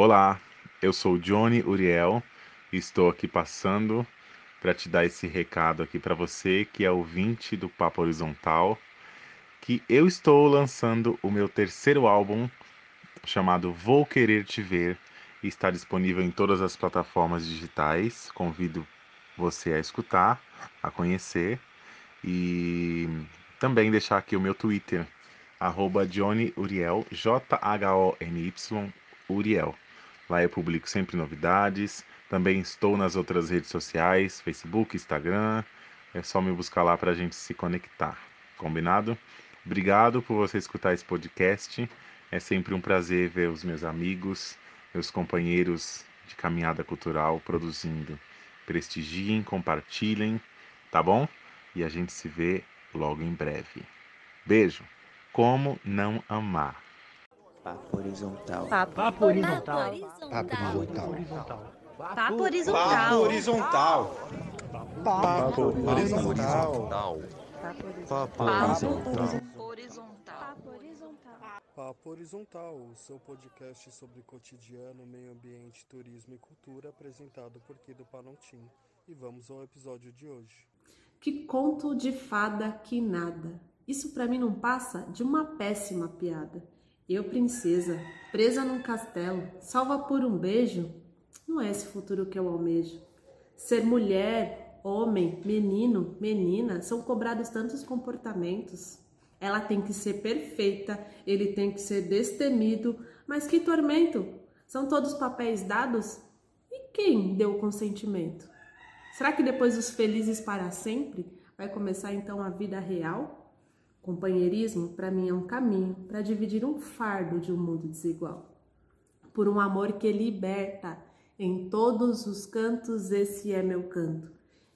Olá, eu sou Johnny Uriel e estou aqui passando para te dar esse recado aqui para você que é ouvinte do Papo Horizontal, que eu estou lançando o meu terceiro álbum chamado Vou Querer Te Ver e está disponível em todas as plataformas digitais. Convido você a escutar, a conhecer e também deixar aqui o meu Twitter, arroba Johnny Uriel, J-H-O-N-Y Uriel. Lá eu publico sempre novidades. Também estou nas outras redes sociais, Facebook, Instagram. É só me buscar lá para a gente se conectar. Combinado? Obrigado por você escutar esse podcast. É sempre um prazer ver os meus amigos, meus companheiros de caminhada cultural produzindo. Prestigiem, compartilhem, tá bom? E a gente se vê logo em breve. Beijo. Como não amar? Papo horizontal. Papo, Papo horizontal. Papo horizontal. Papo horizontal. Papo horizontal. Papo horizontal. Papo horizontal. Papo Horizontal, o seu podcast sobre cotidiano, meio ambiente, turismo e cultura, apresentado por Kido Panontim. E vamos ao episódio de hoje. Que conto de fada que nada. Isso pra mim não passa de uma péssima piada. Eu, princesa, presa num castelo, salva por um beijo, não é esse futuro que eu almejo. Ser mulher, homem, menino, menina, são cobrados tantos comportamentos. Ela tem que ser perfeita, ele tem que ser destemido, mas que tormento! São todos papéis dados? E quem deu o consentimento? Será que depois dos felizes para sempre vai começar então a vida real? Companheirismo, para mim, é um caminho para dividir um fardo de um mundo desigual. Por um amor que liberta, em todos os cantos esse é meu canto.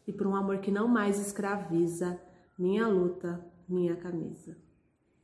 E por um amor que não mais escraviza, minha luta, minha camisa.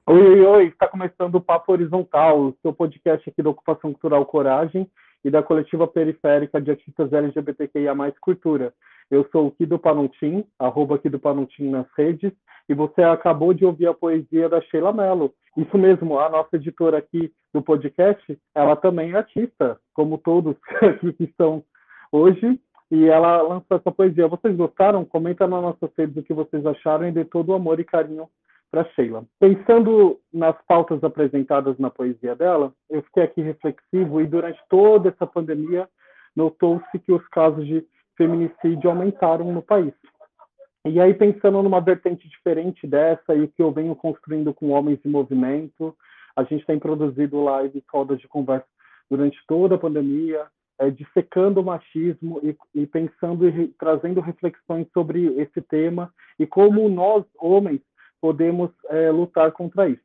Oi, oi, oi, está começando o Papo Horizontal, o seu podcast aqui da Ocupação Cultural Coragem e da coletiva periférica de artistas LGBTQIA+, Cultura. Eu sou o Kido Panontim, arroba Kido Panontim nas redes, e você acabou de ouvir a poesia da Sheila Mello. Isso mesmo, a nossa editora aqui do podcast, ela também é artista, como todos aqui que estão hoje, e ela lançou essa poesia. Vocês gostaram? Comenta nas nossas redes o que vocês acharam e dê todo o amor e carinho para Sheila. Pensando nas pautas apresentadas na poesia dela, eu fiquei aqui reflexivo e durante toda essa pandemia notou-se que os casos de feminicídio aumentaram no país. E aí, pensando numa vertente diferente dessa e o que eu venho construindo com Homens em Movimento, a gente tem produzido lives, rodas de conversa durante toda a pandemia, é, dissecando o machismo e, e pensando e trazendo reflexões sobre esse tema e como nós, homens, podemos é, lutar contra isso.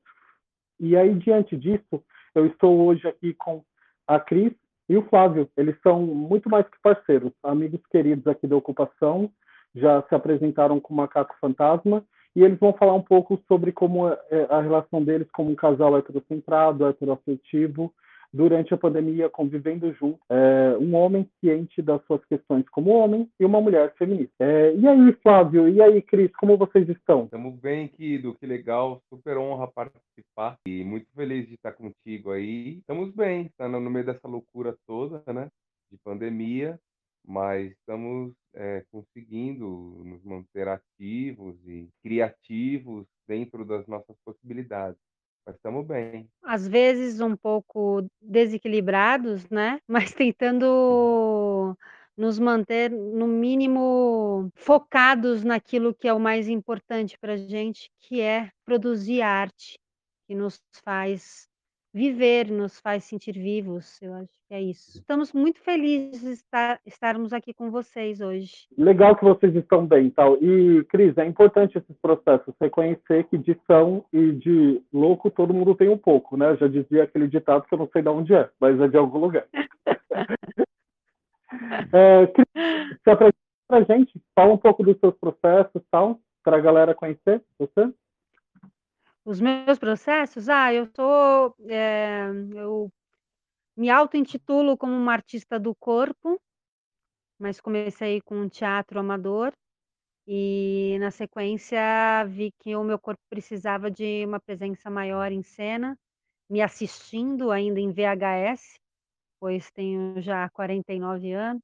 E aí, diante disso, eu estou hoje aqui com a Cris e o Flávio. Eles são muito mais que parceiros, amigos queridos aqui da ocupação, já se apresentaram com o Macaco Fantasma, e eles vão falar um pouco sobre como é a relação deles como um casal heterocentrado, heteroafetivo, durante a pandemia, convivendo junto, é, um homem ciente das suas questões como homem e uma mulher feminista. É, e aí, Flávio, e aí, Cris, como vocês estão? Estamos bem, Kido, que legal, super honra participar e muito feliz de estar contigo aí. Estamos bem, estamos no meio dessa loucura toda, né, de pandemia, mas estamos é, conseguindo nos manter ativos e criativos dentro das nossas possibilidades. Mas estamos bem. Às vezes um pouco desequilibrados, né? Mas tentando nos manter, no mínimo, focados naquilo que é o mais importante para a gente, que é produzir arte, que nos faz viver, nos faz sentir vivos. Eu acho que é isso. Estamos muito felizes de estar, estarmos aqui com vocês hoje. Legal que vocês estão bem, tal. E Cris, é importante esses processos reconhecer que de são e de louco todo mundo tem um pouco, né? Eu já dizia aquele ditado que eu não sei de onde é, mas é de algum lugar. é, Cris, se apresenta pra gente, fala um pouco dos seus processos, tal, para a galera conhecer você. Os meus processos? Ah, eu sou, eh, eu me auto-intitulo como uma artista do corpo, mas comecei com um teatro amador e na sequência vi que o meu corpo precisava de uma presença maior em cena, me assistindo ainda em VHS, depois tenho já 49 anos,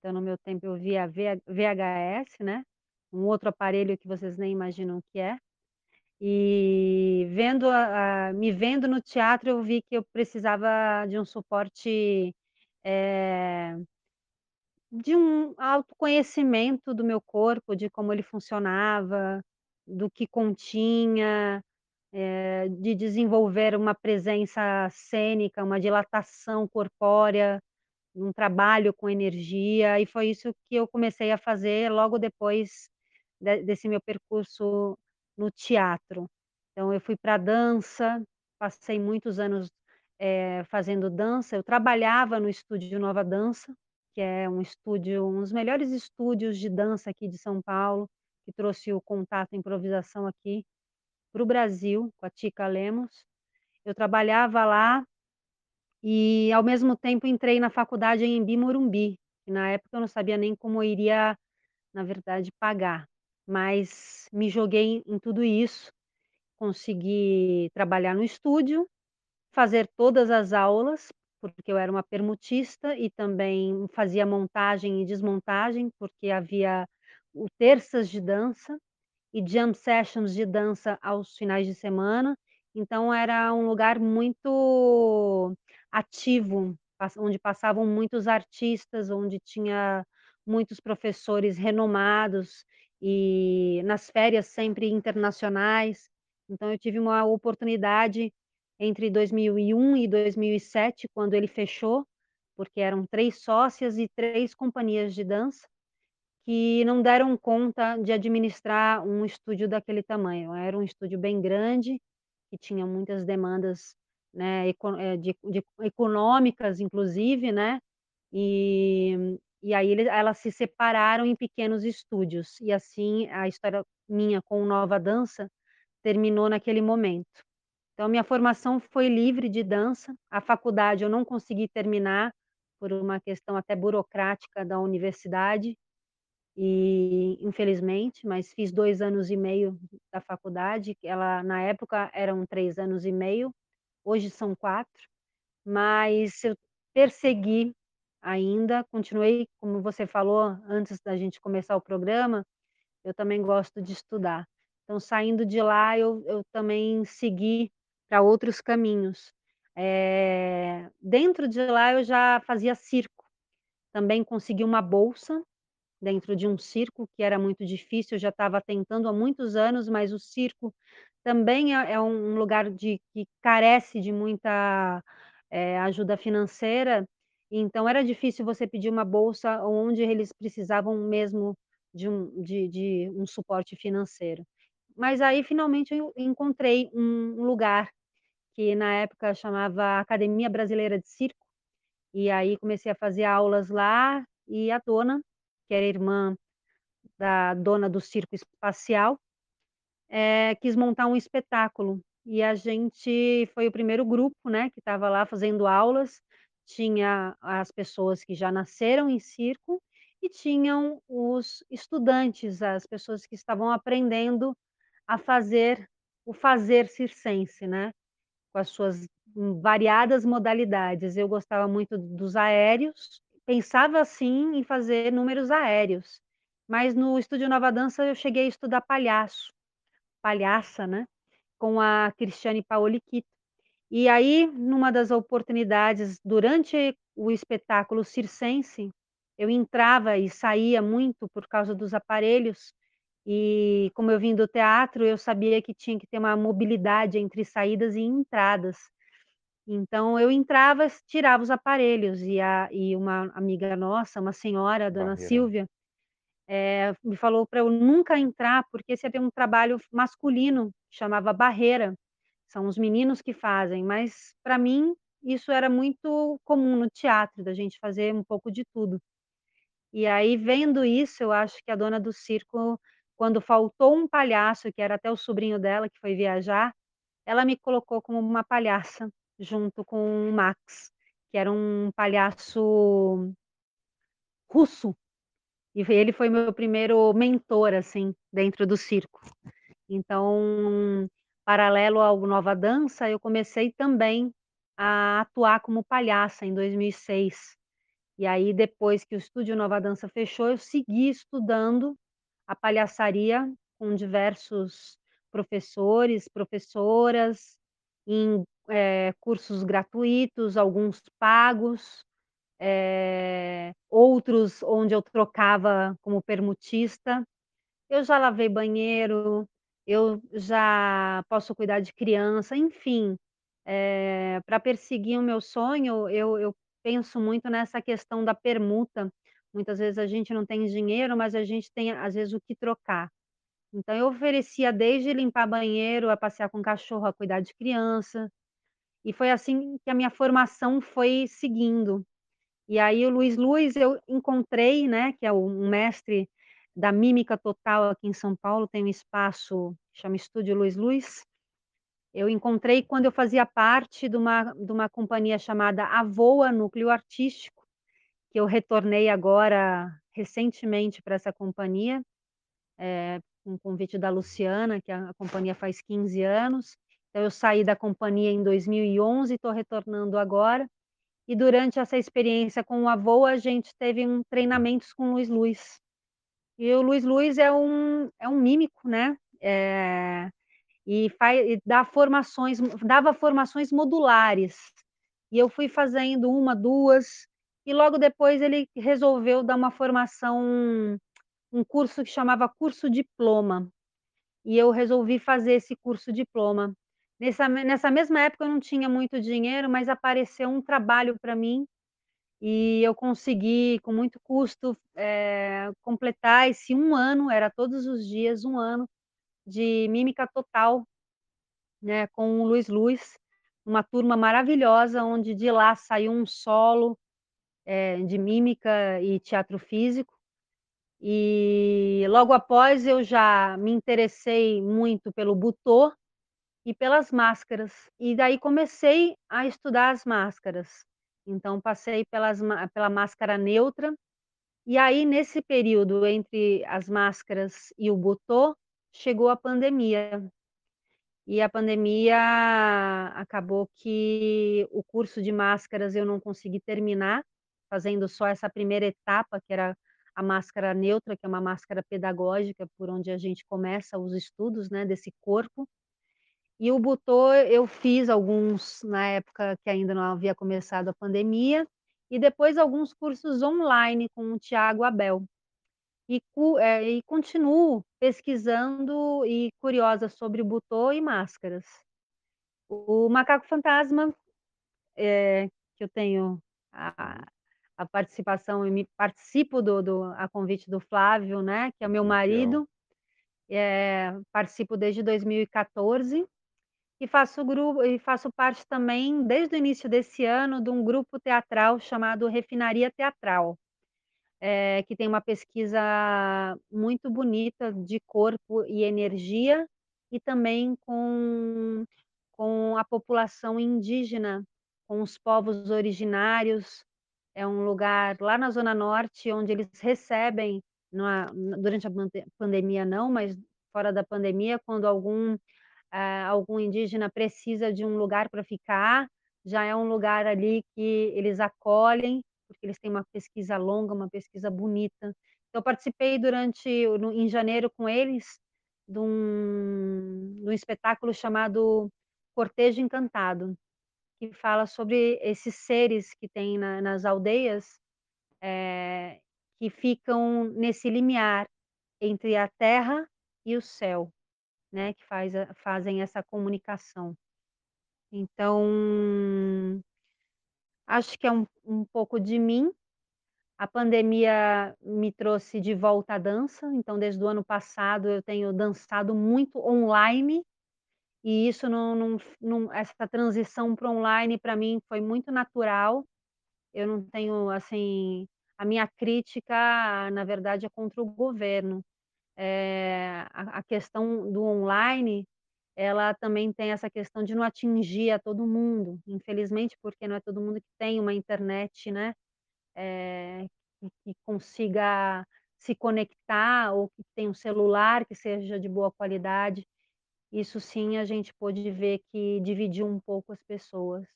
então no meu tempo eu via VHS, né, um outro aparelho que vocês nem imaginam o que é. E vendo a a me vendo no teatro, eu vi que eu precisava de um suporte, eh de um autoconhecimento do meu corpo, de como ele funcionava, do que continha, eh, de desenvolver uma presença cênica, uma dilatação corpórea, um trabalho com energia, e foi isso que eu comecei a fazer logo depois de desse meu percurso no teatro. Então eu fui pra dança, passei muitos anos, eh, fazendo dança, eu trabalhava no estúdio Nova Dança, que é um estúdio um dos melhores estúdios de dança aqui de São Paulo, que trouxe o contato improvisação aqui para o Brasil, com a Tica Lemos. Eu trabalhava lá e ao mesmo tempo entrei na faculdade em Embi Morumbi, e na época eu não sabia nem como eu iria, na verdade, pagar, mas me joguei em tudo isso, consegui trabalhar no estúdio, fazer todas as aulas, porque eu era uma permutista e também fazia montagem e desmontagem, porque havia o terças de dança e jam sessions de dança aos finais de semana, então era um lugar muito ativo, onde passavam muitos artistas, onde tinha muitos professores renomados, e nas férias sempre internacionais. Então eu tive uma oportunidade entre 2001 e 2007, quando ele fechou, porque eram 3 sócias e 3 companhias de dança, que não deram conta de administrar um estúdio daquele tamanho. Era um estúdio bem grande, que tinha muitas demandas, né, eh, de de econômicas inclusive, né, e e aí ele elas se separaram em pequenos estúdios, e assim a história minha com Nova Dança terminou naquele momento. Então minha formação foi livre de dança, a faculdade eu não consegui terminar, por uma questão até burocrática da universidade, e infelizmente, mas fiz 2 anos e meio da faculdade, ela na época eram 3 anos e meio, hoje são 4, mas eu persegui ainda, continuei, como você falou antes da gente começar o programa, eu também gosto de estudar. Então saindo de lá eu eu também segui pra outros caminhos. Eh, dentro de lá eu já fazia circo, também consegui uma bolsa, dentro de um circo, que era muito difícil, eu já estava tentando há muitos anos, mas o circo também é é um lugar de que carece de muita, eh, ajuda financeira, então era difícil você pedir uma bolsa onde eles precisavam mesmo de um de de um suporte financeiro. Mas aí finalmente eu encontrei um lugar, que na época chamava Academia Brasileira de Circo, e aí comecei a fazer aulas lá, e a dona, que era irmã da dona do Circo Espacial, eh, quis montar um espetáculo, e a gente foi o primeiro grupo, né, que estava lá fazendo aulas, tinha as pessoas que já nasceram em circo, e tinham os estudantes, as pessoas que estavam aprendendo a fazer o fazer circense, né, com as suas variadas modalidades. Eu gostava muito dos aéreos, pensava sim em fazer números aéreos, mas no estúdio Nova Dança eu cheguei a estudar palhaço, palhaça, né, com a Cristiane Paolichito. E aí, numa das oportunidades, durante o espetáculo circense, eu entrava e saía muito por causa dos aparelhos, e como eu vim do teatro, eu sabia que tinha que ter uma mobilidade entre saídas e entradas. Então eu entrava, tirava os aparelhos, e a e uma amiga nossa, uma senhora, a dona Barreira. Silvia, eh, me falou pra eu nunca entrar, porque você ter um trabalho masculino, chamava barreira, são os meninos que fazem, mas pra mim isso era muito comum no teatro, da gente fazer um pouco de tudo. E aí vendo isso, eu acho que a dona do circo, quando faltou um palhaço, que era até o sobrinho dela que foi viajar, ela me colocou como uma palhaça, junto com o Max, que era um palhaço russo, e ele foi meu primeiro mentor, assim, dentro do circo. Então, paralelo ao Nova Dança, eu comecei também a atuar como palhaça em 2006. E aí depois que o Estúdio Nova Dança fechou, eu segui estudando a palhaçaria com diversos professores, professoras, em eh, cursos gratuitos, alguns pagos, eh, outros onde eu trocava como permutista. Eu já lavei banheiro, eu já posso cuidar de criança, enfim, eh, pra perseguir o meu sonho, eu eu penso muito nessa questão da permuta. Muitas vezes a gente não tem dinheiro, mas a gente tem, às vezes, o que trocar. Então eu oferecia desde limpar banheiro, a passear com cachorro, a cuidar de criança, e foi assim que a minha formação foi seguindo. E aí o Luiz Luz eu encontrei, né, que é um mestre da mímica total aqui em São Paulo, tem um espaço, chama Estúdio Luiz Luz. Eu encontrei quando eu fazia parte de uma de uma companhia chamada Avoa Núcleo Artístico, que eu retornei agora recentemente pra essa companhia, eh, com convite da Luciana, que a companhia faz 15 anos. Então eu saí da companhia em 2011 e tô retornando agora. E durante essa experiência com o Avoa, a gente teve um treinamentos com Luiz Luz. E o Luiz Luz é um é um mímico, né, eh, e fa e dá formações dava formações modulares. E eu fui fazendo 1, 2, e logo depois ele resolveu dar uma formação, um curso que chamava curso diploma. E eu resolvi fazer esse curso diploma. Nessa nessa mesma época eu não tinha muito dinheiro, mas apareceu um trabalho pra mim, e eu consegui com muito custo, eh, completar esse 1 ano, era todos os dias, 1 ano de mímica total, né, com o Luiz Luz, uma turma maravilhosa, onde de lá saiu um solo, eh, de mímica e teatro físico. E logo após eu já me interessei muito pelo butô e pelas máscaras, e daí comecei a estudar as máscaras. Então passei pelas pela máscara neutra, e aí nesse período entre as máscaras e o butô, chegou a pandemia. E a pandemia acabou que o curso de máscaras eu não consegui terminar, fazendo só essa primeira etapa, que era a máscara neutra, que é uma máscara pedagógica, por onde a gente começa os estudos, né, desse corpo. E o butô eu fiz alguns na época que ainda não havia começado a pandemia, e depois alguns cursos online com o Thiago Abel. E eh, e continuo pesquisando e curiosa sobre o butô e máscaras. O Macaco Fantasma, eh, que eu tenho a a participação e participo do do a convite do Flávio, né, que é meu marido, eh, participo desde 2014, e faço gru e faço parte também, desde o início desse ano, de um grupo teatral chamado Refinaria Teatral, eh, que tem uma pesquisa muito bonita de corpo e energia, e também com com a população indígena, com os povos originários. É um lugar lá na zona norte, onde eles recebem durante a pande pandemia não, mas fora da pandemia, quando algum, ah, algum indígena precisa de um lugar pra ficar, já é um lugar ali que eles acolhem, porque eles têm uma pesquisa longa, uma pesquisa bonita. Eu participei durante no em janeiro com eles, de um de um espetáculo chamado Cortejo Encantado, que fala sobre esses seres que tem na nas aldeias, eh, que ficam nesse limiar entre a terra e o céu, né, que faz fazem essa comunicação. Então acho que é um um pouco de mim. A pandemia me trouxe de volta à dança, então desde o ano passado eu tenho dançado muito online, e isso não não não essa transição para online pra mim foi muito natural. Eu não tenho, assim a minha crítica, na verdade, é contra o governo. Eh, a a questão do online, ela também tem essa questão de não atingir a todo mundo, infelizmente, porque não é todo mundo que tem uma internet, né, eh, que consiga se conectar ou que tem um celular que seja de boa qualidade. Isso sim a gente pôde ver que dividiu um pouco as pessoas.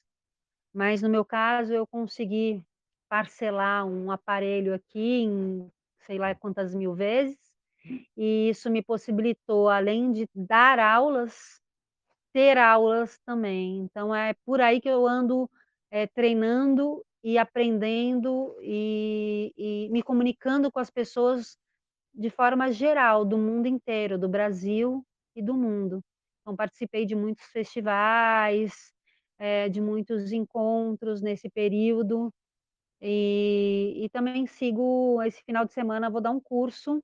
mas no meu caso eu consegui parcelar um aparelho aqui em sei lá quantas mil vezes, e isso me possibilitou, além de dar aulas, ter aulas também. Então é por aí que eu ando, eh, treinando e aprendendo e e me comunicando com as pessoas de forma geral, do mundo inteiro, do Brasil e do mundo. Então participei de muitos festivais, eh, de muitos encontros nesse período, e e também sigo esse final de semana vou dar um curso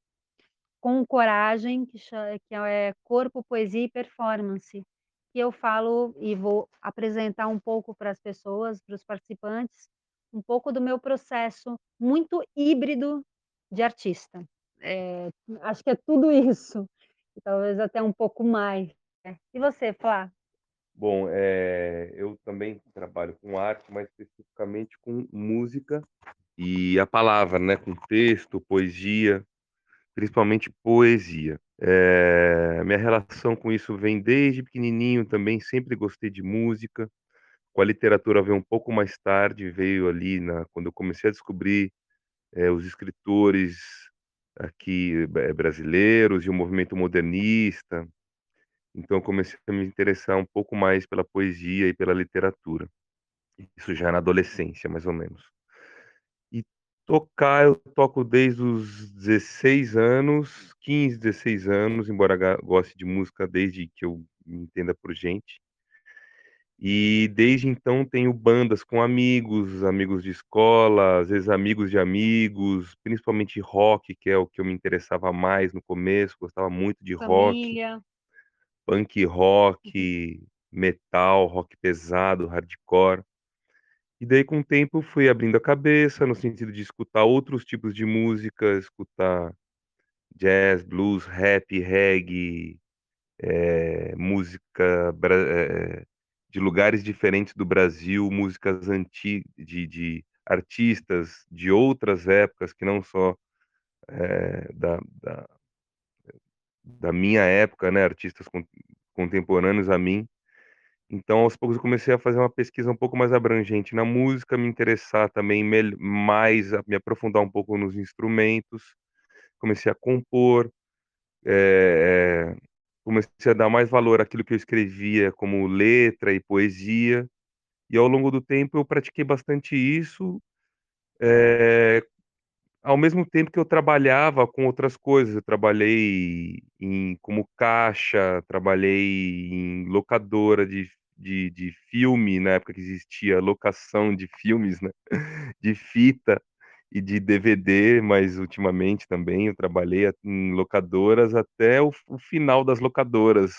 com coragem, que que é Corpo, Poesia e Performance, que eu falo e vou apresentar um pouco para as pessoas, para os participantes, um pouco do meu processo muito híbrido de artista. Eh, acho que é tudo isso, e talvez até um pouco mais, né. E você, Flá? Bom, eh, eu também trabalho com arte, mais especificamente com música e a palavra, né, com texto, poesia, principalmente poesia. Eh, minha relação com isso vem desde pequenininho também, sempre gostei de música. Com a literatura veio um pouco mais tarde, veio ali na quando eu comecei a descobrir, eh, os escritores aqui, eh, brasileiros e o movimento modernista. Então comecei a me interessar um pouco mais pela poesia e pela literatura. Isso já na adolescência, mais ou menos. Tocar, eu toco desde os 16 anos, 15, 16 anos, embora goste de música desde que eu me entenda por gente. E desde então tenho bandas com amigos, amigos de escola, às vezes amigos de amigos, principalmente rock, que é o que eu me interessava mais no começo, gostava muito de rock. Família. Punk Uhum. rock, metal, rock pesado, hardcore. E daí com o tempo fui abrindo a cabeça, no sentido de escutar outros tipos de música, escutar jazz, blues, rap, reggae, eh, música eh, de lugares diferentes do Brasil, músicas anti de de artistas de outras épocas que não só, eh, da da da minha época, né, artistas con contemporâneos a mim. Então aos poucos eu comecei a fazer uma pesquisa um pouco mais abrangente na música, me interessar também mais a me aprofundar um pouco nos instrumentos, comecei a compor, eh, comecei a dar mais valor àquilo que eu escrevia como letra e poesia, e ao longo do tempo eu pratiquei bastante isso, eh, ao mesmo tempo que eu trabalhava com outras coisas, eu trabalhei em como caixa, trabalhei em locadora de de de filme, na época que existia locação de filmes, né, de fita e de DVD, mas ultimamente também eu trabalhei em locadoras até o o final das locadoras,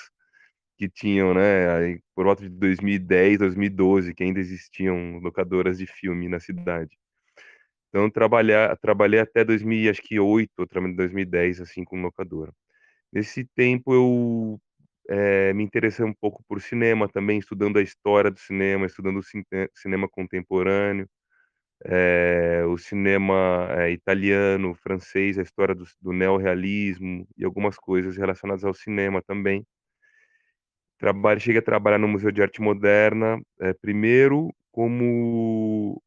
que tinham, né, por volta de 2010, 2012, que ainda existiam locadoras de filme na cidade. Então trabalhar trabalhei até 2000 e acho que 8, ou trabalhei em 2010, assim, com locadora. Nesse tempo eu, eh, me interessei um pouco por cinema também, estudando a história do cinema, estudando o cine cinema contemporâneo, eh, o cinema, eh, italiano, francês, a história do do neorrealismo e algumas coisas relacionadas ao cinema também. Traba cheguei a trabalhar no Museu de Arte Moderna, primeiro como,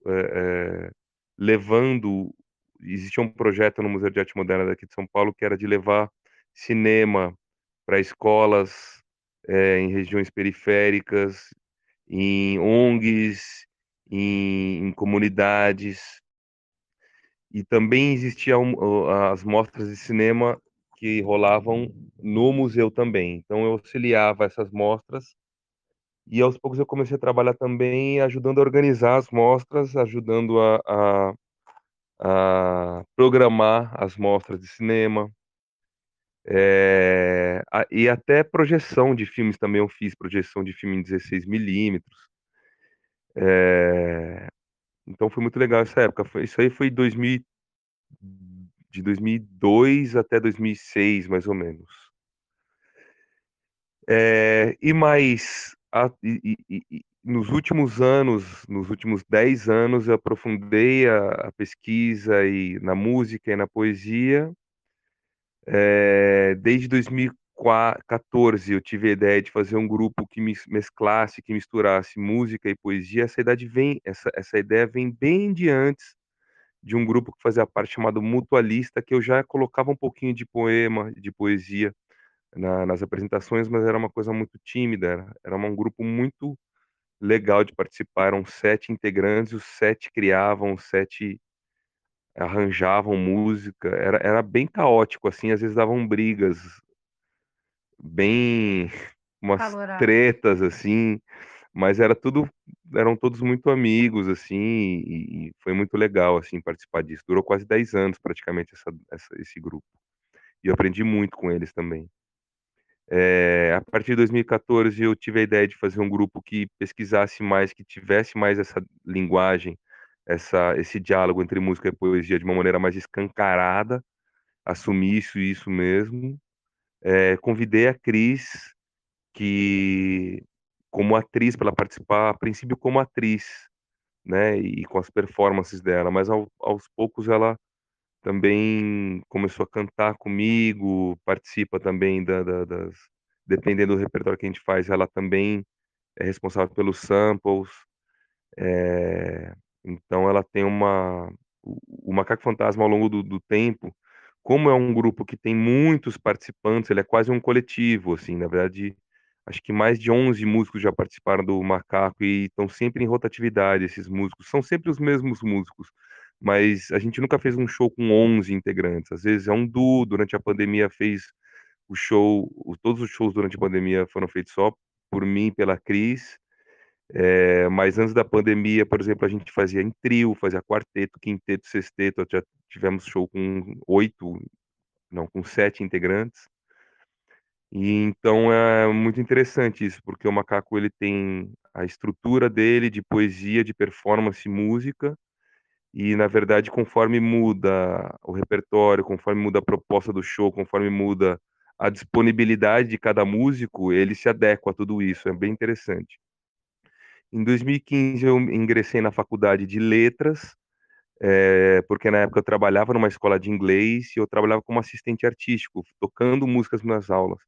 levando existia um projeto no Museu de Arte Moderna daqui de São Paulo, que era de levar cinema pra escolas, eh, em regiões periféricas, em ONGs, em em comunidades. E também existia o as mostras de cinema que rolavam no museu também, então eu auxiliava essas mostras, e aos poucos eu comecei a trabalhar também ajudando a organizar as mostras, ajudando a a a programar as mostras de cinema. Eh, a e até projeção de filmes também eu fiz, projeção de filme em 16 milímetros. Eh, então foi muito legal essa época, foi isso aí foi 2000 e de 2002 até 2006, mais ou menos. Eh, e mais a e e e nos últimos anos, nos últimos 10 anos, eu aprofundei a a pesquisa e na música e na poesia. Eh, desde 2014 eu tive a ideia de fazer um grupo que mesclasse, que misturasse música e poesia. Essa, idade vem, essa, essa ideia vem bem de antes de um grupo que fazia parte chamado Mutualista, que eu já colocava um pouquinho de poema, de poesia na, nas apresentações, mas era uma coisa muito tímida, era, era um grupo muito legal de participar, eram sete integrantes, os sete criavam, os sete arranjavam música, era, era bem caótico, assim, às vezes davam brigas, bem, umas Calorado. tretas, assim, mas era tudo, eram todos muito amigos, assim, e, e foi muito legal, assim, participar disso. Durou quase 10 anos, praticamente, essa, essa, esse grupo. E eu aprendi muito com eles também. É, a partir de 2014 eu tive a ideia de fazer um grupo que pesquisasse mais, que tivesse mais essa linguagem, essa, esse diálogo entre música e poesia de uma maneira mais escancarada, assumir isso isso mesmo. É, convidei a Cris, que como atriz, para ela participar, a princípio como atriz, né, e com as performances dela, mas ao, aos poucos ela também começou a cantar comigo, participa também da, da, das. Dependendo do repertório que a gente faz, ela também é responsável pelos samples. É, então, ela tem uma. O, Macaco Fantasma, ao longo do, do, tempo, como é um grupo que tem muitos participantes, ele é quase um coletivo, assim, na verdade. Acho que mais de 11 músicos já participaram do Macaco e estão sempre em rotatividade, esses músicos. São sempre os mesmos músicos mas a gente nunca fez um show com 11 integrantes. Às vezes é um duo, durante a pandemia fez o show, todos os shows durante a pandemia foram feitos só por mim, pela Cris. É, mas antes da pandemia, por exemplo, a gente fazia em trio, fazia quarteto, quinteto, sexteto, já tivemos show com oito, não, com sete integrantes. E então é muito interessante isso, porque o Macaco ele tem a estrutura dele de poesia, de performance, música, e na verdade, conforme muda o repertório, conforme muda a proposta do show, conforme muda a disponibilidade de cada músico, ele se adequa a tudo isso, é bem interessante. Em 2015 eu ingressei na faculdade de letras, é, porque na época eu trabalhava numa escola de inglês e eu trabalhava como assistente artístico, tocando músicas nas aulas.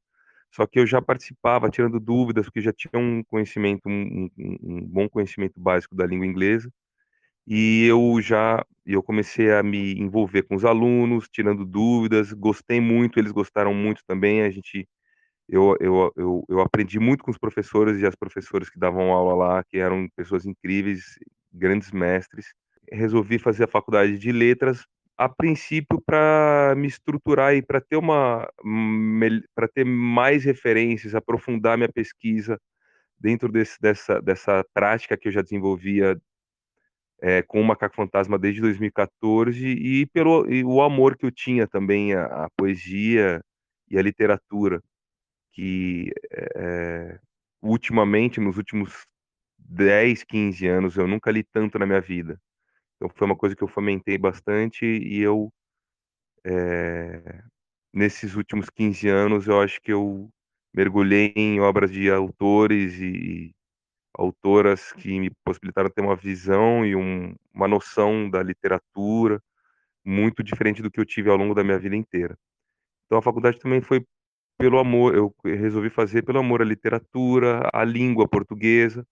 Só que eu já participava, tirando dúvidas, porque já tinha um conhecimento, um, um, um bom conhecimento básico da língua inglesa e eu já eu comecei a me envolver com os alunos, tirando dúvidas, gostei muito, eles gostaram muito também, a gente eu, eu, eu, eu aprendi muito com os professores e as professoras que davam aula lá, que eram pessoas incríveis, grandes mestres. Resolvi fazer a faculdade de letras, a princípio para me estruturar e para ter uma para ter mais referências, aprofundar minha pesquisa dentro desse, dessa, dessa prática que eu já desenvolvia é, com o Macaco Fantasma desde 2014 e pelo e o amor que eu tinha também à, poesia e à literatura, que é, ultimamente, nos últimos 10, 15 anos, eu nunca li tanto na minha vida. Então foi uma coisa que eu fomentei bastante e eu, é, nesses últimos 15 anos, eu acho que eu mergulhei em obras de autores e, autoras que me possibilitaram ter uma visão e um, uma noção da literatura muito diferente do que eu tive ao longo da minha vida inteira. Então a faculdade também foi pelo amor, eu resolvi fazer pelo amor à literatura, à língua portuguesa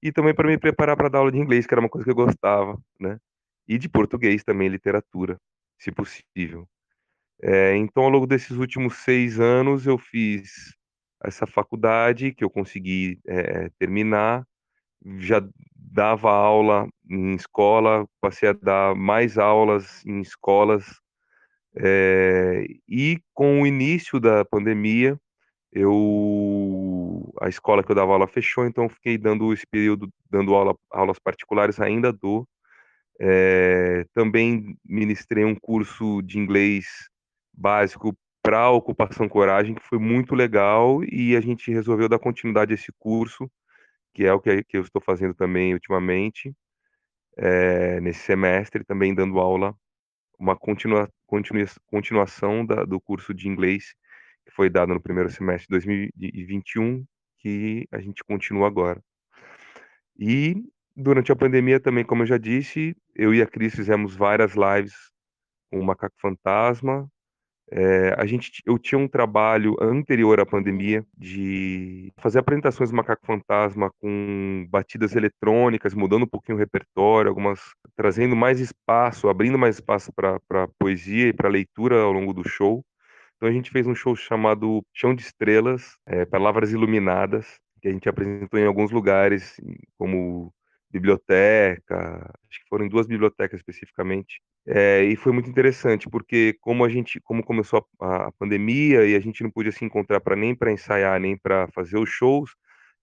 e também para me preparar para dar aula de inglês, que era uma coisa que eu gostava, né? E de português também, literatura, se possível. É, então, ao longo desses últimos seis anos, eu fiz essa faculdade que eu consegui é, terminar já dava aula em escola, passei a dar mais aulas em escolas, é, e com o início da pandemia, eu a escola que eu dava aula fechou, então fiquei dando esse período dando aula, aulas particulares, ainda dou. É, também ministrei um curso de inglês básico para a ocupação coragem, que foi muito legal, e a gente resolveu dar continuidade a esse curso que é o que, que eu estou fazendo também ultimamente, é, nesse semestre, também dando aula, uma continua, continua, continuação da, do curso de inglês que foi dado no primeiro semestre de 2021, que a gente continua agora. E durante a pandemia também, como eu já disse, eu e a Cris fizemos várias lives com o Macaco Fantasma, É, a gente, eu tinha um trabalho anterior à pandemia de fazer apresentações do Macaco Fantasma com batidas eletrônicas, mudando um pouquinho o repertório, algumas trazendo mais espaço, abrindo mais espaço para poesia e para leitura ao longo do show. Então a gente fez um show chamado Chão de Estrelas, é, Palavras Iluminadas, que a gente apresentou em alguns lugares, como biblioteca, acho que foram em duas bibliotecas especificamente. É, e foi muito interessante, porque como a gente, como começou a, a pandemia e a gente não podia se encontrar para nem para ensaiar, nem para fazer os shows,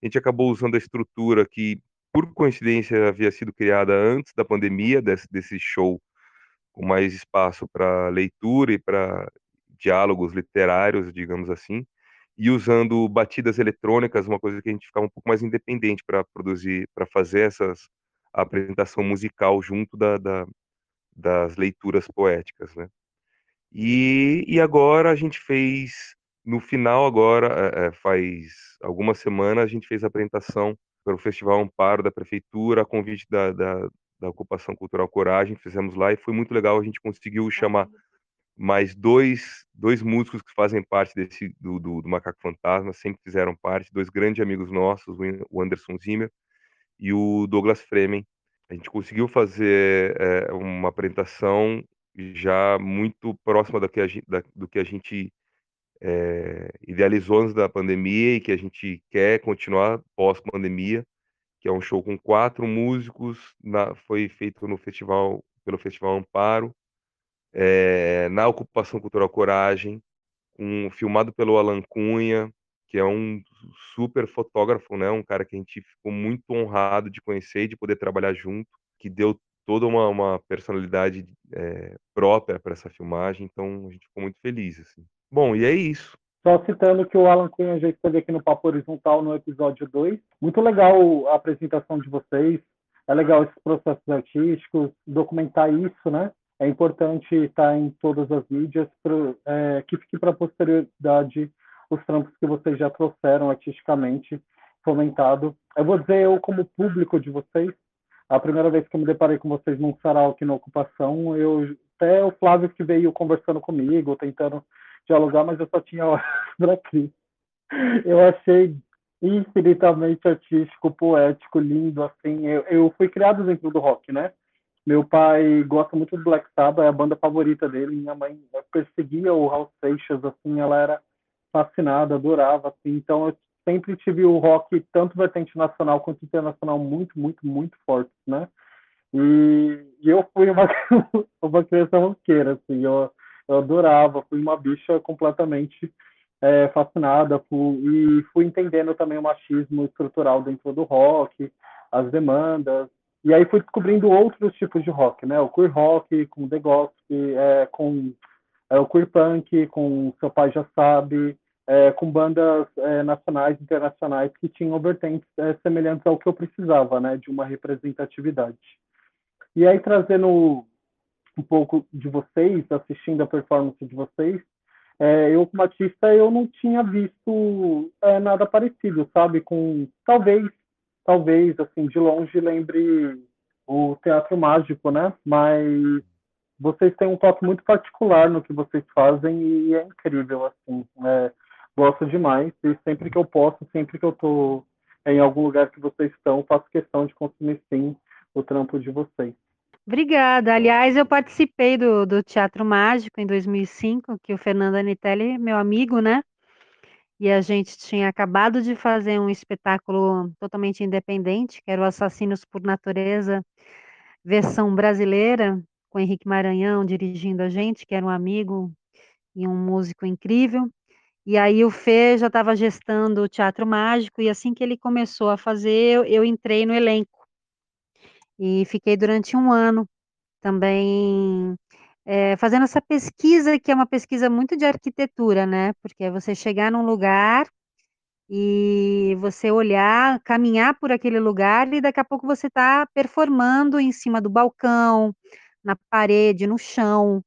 a gente acabou usando a estrutura que, por coincidência, havia sido criada antes da pandemia, desse, desse show com mais espaço para leitura e para diálogos literários, digamos assim, e usando batidas eletrônicas, uma coisa que a gente ficava um pouco mais independente para produzir, para fazer essas a apresentação musical junto da, da, das leituras poéticas, né? E, e agora a gente fez, no final agora, é, faz algumas semanas, a gente fez a apresentação para o Festival Amparo da Prefeitura, a convite da, da, da Ocupação Cultural Coragem, fizemos lá e foi muito legal, a gente conseguiu chamar mais dois, dois músicos que fazem parte desse do, do, do, Macaco Fantasma, sempre fizeram parte, dois grandes amigos nossos, o Anderson Zimmer e o Douglas Fremen. A gente conseguiu fazer é, uma apresentação já muito próxima do que a gente, da, do que a gente é, idealizou antes da pandemia e que a gente quer continuar pós-pandemia, que é um show com quatro músicos, na, foi feito no festival pelo Festival Amparo, é, na Ocupação Cultural Coragem, um, filmado pelo Alan Cunha, que é um super fotógrafo, né? Um cara que a gente ficou muito honrado de conhecer e de poder trabalhar junto, que deu toda uma, uma personalidade é, própria para essa filmagem, então a gente ficou muito feliz, assim. Bom, e é isso. Só citando que o Alan Cunha já esteve aqui no Papo Horizontal no episódio 2. Muito legal a apresentação de vocês. É legal esses processos artísticos, documentar isso, né? É importante estar em todas as mídias pro, é, que fique para a posterioridade os trampos que vocês já trouxeram artisticamente fomentado. Eu vou dizer eu como público de vocês, a primeira vez que eu me deparei com vocês num sarau aqui na ocupação, eu até o Flávio que veio conversando comigo, tentando dialogar, mas eu só tinha horas para Cris. Eu achei infinitamente artístico, poético, lindo, assim. Eu, eu fui criado dentro do rock, né? Meu pai gosta muito do Black Sabbath, é a banda favorita dele. Minha mãe perseguia o Raul Seixas, assim, ela era fascinada, adorava, assim. Então eu sempre tive o rock, tanto vertente nacional quanto internacional, muito, muito, muito forte, né? E, e eu fui uma, uma criança roqueira, assim, eu, eu adorava, fui uma bicha completamente é, fascinada fui, e fui entendendo também o machismo estrutural dentro do rock, as demandas, e aí fui descobrindo outros tipos de rock, né? O queer rock, com The Gospel, é, com é, o queer punk, com Seu Pai Já Sabe, é, com bandas é, nacionais e internacionais que tinham vertentes é, semelhantes ao que eu precisava, né? De uma representatividade. E aí trazendo um pouco de vocês, assistindo a performance de vocês, é, eu como artista eu não tinha visto é, nada parecido, sabe? Com talvez talvez, assim, de longe lembre o teatro mágico, né? Mas vocês têm um toque muito particular no que vocês fazem e é incrível, assim. É, gosto demais e sempre que eu posso, sempre que eu tô em algum lugar que vocês estão, faço questão de consumir sim o trampo de vocês. Obrigada. Aliás, eu participei do, do Teatro Mágico em 2005, que o Fernando Anitelli, meu amigo, né? E a gente tinha acabado de fazer um espetáculo totalmente independente, que era o Assassinos por Natureza, versão brasileira, com Henrique Maranhão dirigindo a gente, que era um amigo e um músico incrível. E aí o Fê já estava gestando o Teatro Mágico, e assim que ele começou a fazer, eu, entrei no elenco. E fiquei durante um ano também é, fazendo essa pesquisa, que é uma pesquisa muito de arquitetura, né? Porque é você chegar num lugar e você olhar, caminhar por aquele lugar e daqui a pouco você está performando em cima do balcão, na parede, no chão.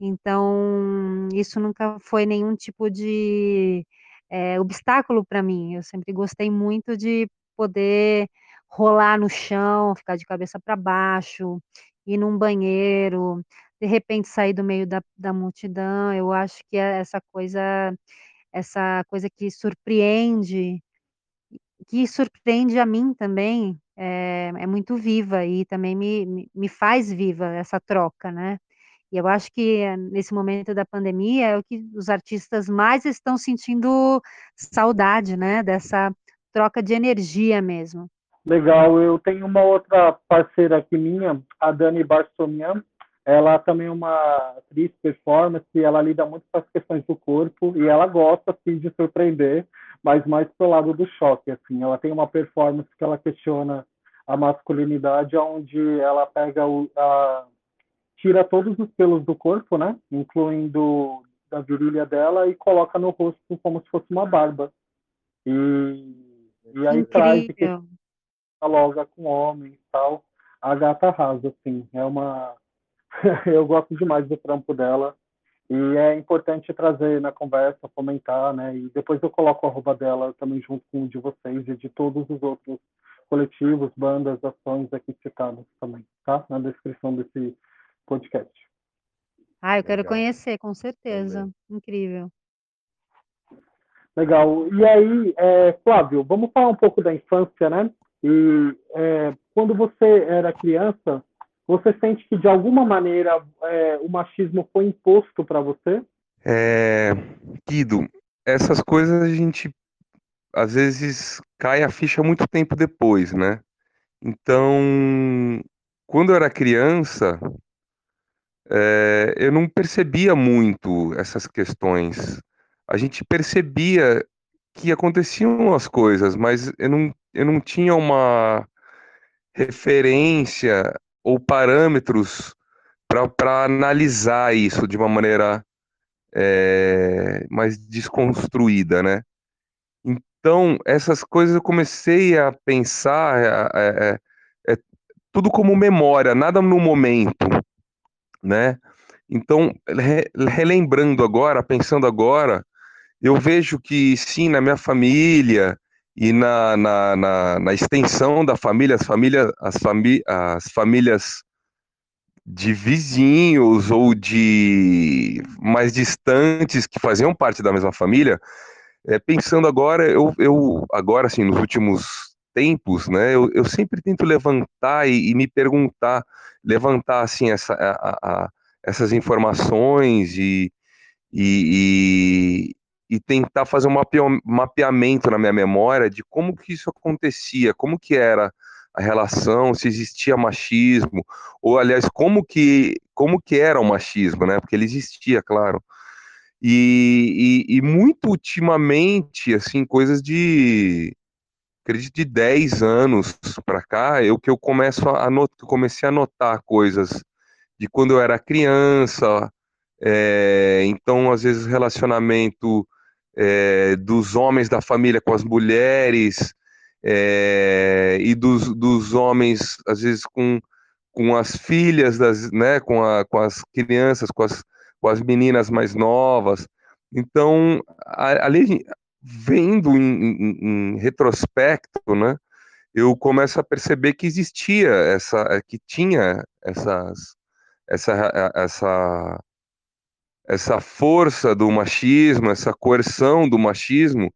Então, isso nunca foi nenhum tipo de é, obstáculo para mim. Eu sempre gostei muito de poder rolar no chão, ficar de cabeça para baixo, ir num banheiro, de repente sair do meio da da multidão, eu acho que é essa coisa essa coisa que surpreende que surpreende a mim também, é é muito viva e também me me faz viva essa troca, né. E eu acho que nesse momento da pandemia é o que os artistas mais estão sentindo saudade, né, dessa troca de energia mesmo. Legal, eu tenho uma outra parceira aqui minha, a Dani Barsomian, ela também é uma atriz performance, ela lida muito com as questões do corpo e ela gosta assim de surpreender, mas mais pro lado do choque, assim. Ela tem uma performance que ela questiona a masculinidade, onde ela pega o a, tira todos os pelos do corpo, né, incluindo da virilha dela e coloca no rosto como se fosse uma barba. E e aí traz que dialoga com homens e tal. A gata arrasa, assim, é uma eu gosto demais do trampo dela e é importante trazer na conversa, comentar, né? E depois eu coloco o arroba dela também junto com o de vocês e de todos os outros coletivos, bandas, ações aqui citadas também, tá? Na descrição desse podcast. Ah, eu quero Legal. conhecer, com certeza. Também. Incrível. Legal. E aí, é, Flávio, vamos falar um pouco da infância, né? E é, quando você era criança, você sente que de alguma maneira é, o machismo foi imposto para você? É, Guido, essas coisas a gente às vezes cai a ficha muito tempo depois, né? Então, quando eu era criança, é, eu não percebia muito essas questões. A gente percebia que aconteciam as coisas, mas eu não, eu não tinha uma referência ou parâmetros para analisar isso de uma maneira é, mais desconstruída, né? Então, essas coisas eu comecei a pensar, é, é, é, tudo como memória, nada no momento, né? Então, re, relembrando agora, pensando agora, eu vejo que sim, na minha família e na, na, na, na extensão da família, as, família, as, fami, as famílias de vizinhos ou de mais distantes que faziam parte da mesma família, é, pensando agora, eu, eu agora assim, nos últimos tempos, né, eu, eu sempre tento levantar e, e me perguntar, levantar assim essa, a, a, essas informações e, e, e, tentar fazer um mapeamento na minha memória de como que isso acontecia, como que era a relação, se existia machismo, ou aliás, como que, como que era o machismo, né? Porque ele existia, claro. E, e, e muito ultimamente, assim, coisas de acredito de 10 anos para cá, eu que eu começo a notar, comecei a notar coisas de quando eu era criança, é, então às vezes relacionamento é, dos homens da família com as mulheres, é, e dos, dos homens, às vezes, com, com as filhas, das, né, com, a, com as crianças, com as, com as meninas mais novas. Então, ali, vendo em, em, em retrospecto, né, eu começo a perceber que existia essa, que tinha essas, essa, essa, essa força do machismo, essa coerção do machismo,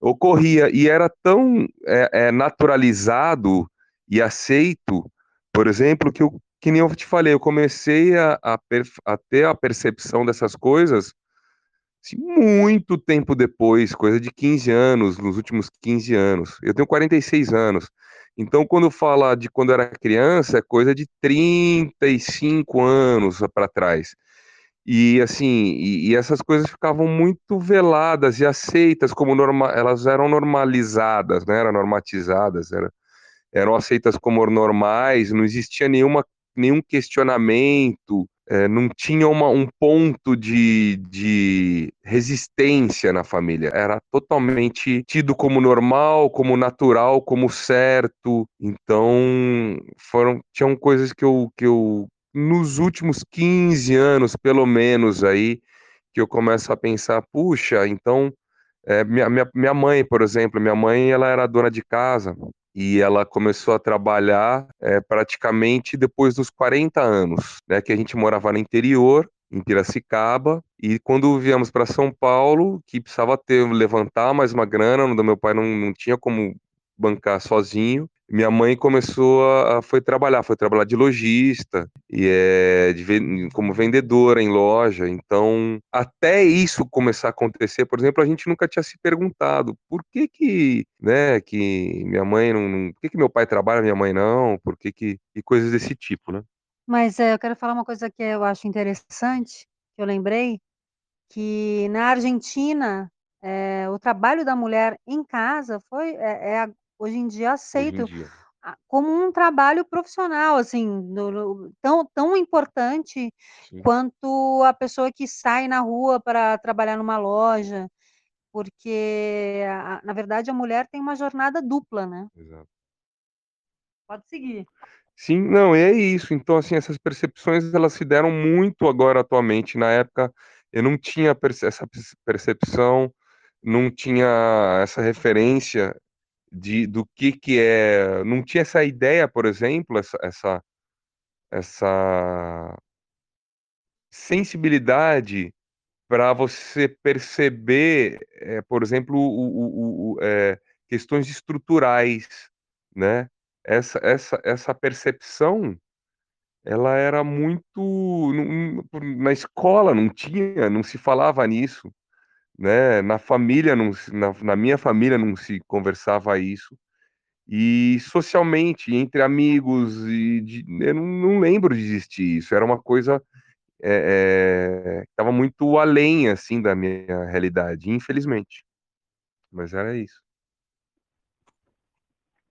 ocorria e era tão é, é, naturalizado e aceito, por exemplo, que, eu, que nem eu te falei, eu comecei a, a, a ter a percepção dessas coisas assim, muito tempo depois, coisa de 15 anos, nos últimos 15 anos. Eu tenho 46 anos. Então, quando fala de quando era criança, é coisa de 35 anos para trás. E assim, e, e, essas coisas ficavam muito veladas e aceitas como norma, elas eram normalizadas, né? Eram normatizadas, era, eram aceitas como normais, não existia nenhuma, nenhum questionamento, é, não tinha uma, um ponto de, de resistência na família. Era totalmente tido como normal, como natural, como certo. Então, foram, tinham coisas que eu, que eu nos últimos 15 anos, pelo menos, aí, que eu começo a pensar, puxa, então, é, minha, minha, minha mãe, por exemplo, minha mãe, ela era dona de casa, e ela começou a trabalhar é, praticamente depois dos 40 anos, né, que a gente morava no interior, em Piracicaba, e quando viemos para São Paulo, que precisava ter levantar mais uma grana, o meu pai não, não tinha como bancar sozinho, minha mãe começou a foi trabalhar, foi trabalhar de lojista e é de, como vendedora em loja. Então, até isso começar a acontecer, por exemplo, a gente nunca tinha se perguntado por que que, né, que minha mãe não, por que que meu pai trabalha, minha mãe não, por que que e coisas desse tipo, né? Mas é, eu quero falar uma coisa que eu acho interessante, que eu lembrei, que na Argentina é, o trabalho da mulher em casa foi é, é hoje em dia aceito dia. como um trabalho profissional, assim, no, no, tão, tão importante Sim. quanto a pessoa que sai na rua para trabalhar numa loja, porque, a, na verdade, a mulher tem uma jornada dupla, né? Exato. Pode seguir. Sim, não, é isso. Então, assim, essas percepções elas se deram muito agora atualmente. Na época, eu não tinha perce essa percepção, não tinha essa referência de do que que é, não tinha essa ideia, por exemplo, essa essa essa sensibilidade para você perceber, eh, por exemplo, o o o eh, questões estruturais, né. Essa essa essa percepção, ela era muito na escola não tinha, não se falava nisso, né, na família não na na minha família não se conversava isso. E socialmente, entre amigos e de eu não não lembro de existir isso, era uma coisa, eh eh, estava muito além, assim, da minha realidade, infelizmente. Mas era isso.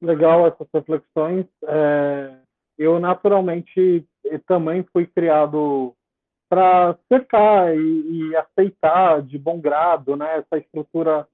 Legal essas reflexões. Eh, eu naturalmente também fui criado para cercar e, e, aceitar de bom grado, né, essa estrutura